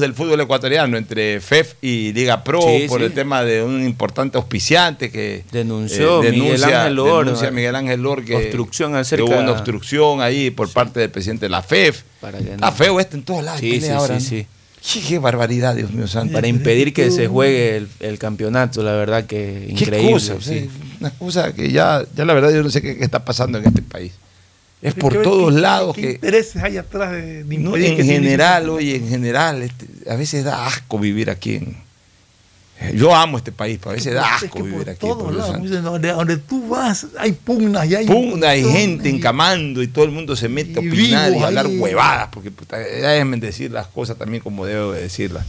del fútbol ecuatoriano entre FEF y Liga Pro Sí, por sí. el tema de un importante auspiciante que Denunció eh, Miguel Ángel Lor, denuncia. Miguel Ángel Lor que, Obstrucción que acerca- hubo una obstrucción ahí por parte del presidente de la FEF. Para que no- Está feo esto en todos lados. Sí, sí, ahora, sí, Qué barbaridad, Dios mío santo. Para impedir que se juegue el, el campeonato, la verdad que increíble. cosa, una cosa que ya, ya la verdad yo no sé qué, qué está pasando en este país. Es Hay que por todos lados qué que intereses hay atrás de, de No, en general, oye, en general, este, a veces da asco vivir aquí. En, yo amo este país, pero a veces da Es asco que vivir aquí. todos lados, donde, donde tú vas hay pugnas y hay Pugna y montones gente encamando y todo el mundo se mete a opinar y a hablar huevadas, porque déjenme decir las cosas también como debo de decirlas.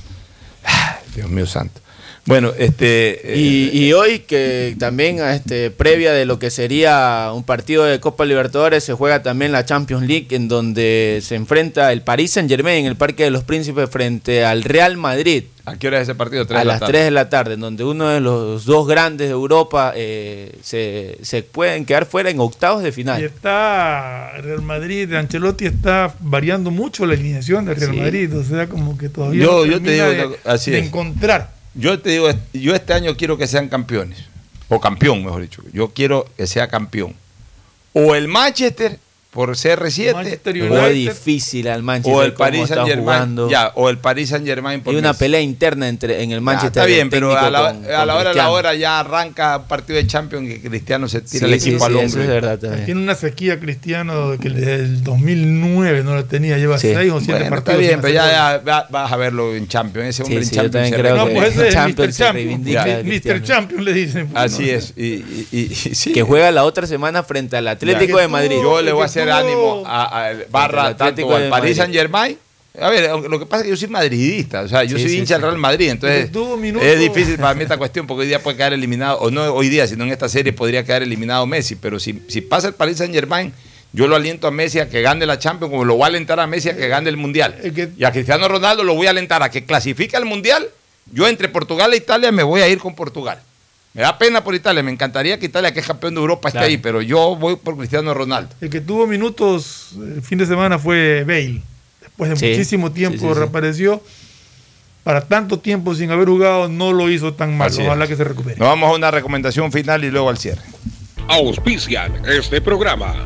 Dios mío santo. Bueno, este. Y, y hoy que también este, previa de lo que sería un partido de Copa Libertadores se juega también la Champions League en donde se enfrenta el Paris Saint Germain en el Parque de los Príncipes frente al Real Madrid. ¿A qué hora es ese partido? a las 3 de la tarde, en donde uno de los dos grandes de Europa eh, se, se pueden quedar fuera en octavos de final. Y está Real Madrid, Ancelotti está variando mucho la alineación de Real Sí. Madrid, o sea, como que todavía Yo, no yo te digo, de, así de es. encontrar. Yo te digo, yo este año quiero que sean campeones. O campeón, mejor dicho. Yo quiero que sea campeón. O el Manchester por CR7. Manchester Pero es difícil al Manchester O el Paris Saint Germain. Ya, o el Paris Saint Germain por Hay una pelea interna entre en el Ya, Manchester. está bien, pero a la, con- a la con hora de la hora ya arranca un partido de Champions que Cristiano se tira Sí, el sí, equipo sí, al eso hombro. es verdad también. Tiene una sequía cristiano que desde el 2009 no la tenía, lleva Sí. 6 o 7 Bueno, partidos. está bien, pero ya, ya va- vas a verlo en Champions. Ese hombre Sí, en sí, yo Champions. también se creo No, pues ese es el Champions a Mr. Cristiano. Champion le dicen. Así es. Y, sí. Que juega la otra semana frente al Atlético de Madrid. Yo le voy a hacer tuvo- ánimo a, a- barra tanto al Madrid. Saint Germain. A ver, lo que pasa es que yo soy madridista, o sea, yo Sí, soy sí, hincha del sí. Real Madrid, entonces es difícil para mí esta cuestión porque hoy día puede quedar eliminado, o no hoy día, sino en esta serie podría quedar eliminado Messi, pero si, si pasa el Paris Saint Germain, yo lo aliento a Messi a que gane la Champions, como lo voy a alentar a Messi a que gane el Mundial. Y a Cristiano Ronaldo lo voy a alentar a que clasifique al Mundial. Yo entre Portugal e Italia me voy a ir con Portugal. Me da pena por Italia, me encantaría que Italia, que es campeón de Europa, esté ahí, pero yo voy por Cristiano Ronaldo. El que tuvo minutos el fin de semana fue Bale. Después de Sí, muchísimo tiempo sí, sí, sí. reapareció. Para tanto tiempo sin haber jugado, no lo hizo tan mal. Así Ojalá es. que se recupere. Nos vamos a una recomendación final y luego al cierre. Auspician este programa.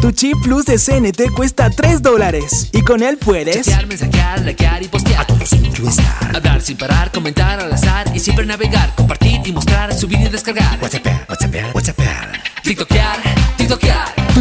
Tu chip plus de CNT cuesta 3 dólares y con él puedes Chatear, mensajear, likear y postear. A todos estar. Hablar sin parar, comentar al azar y siempre navegar, compartir y mostrar, subir y descargar. WhatsApp, WhatsApp, WhatsApp. TikTokear, TikTokear.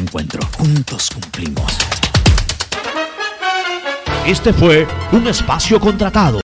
encuentro. Juntos cumplimos. Este fue un espacio contratado.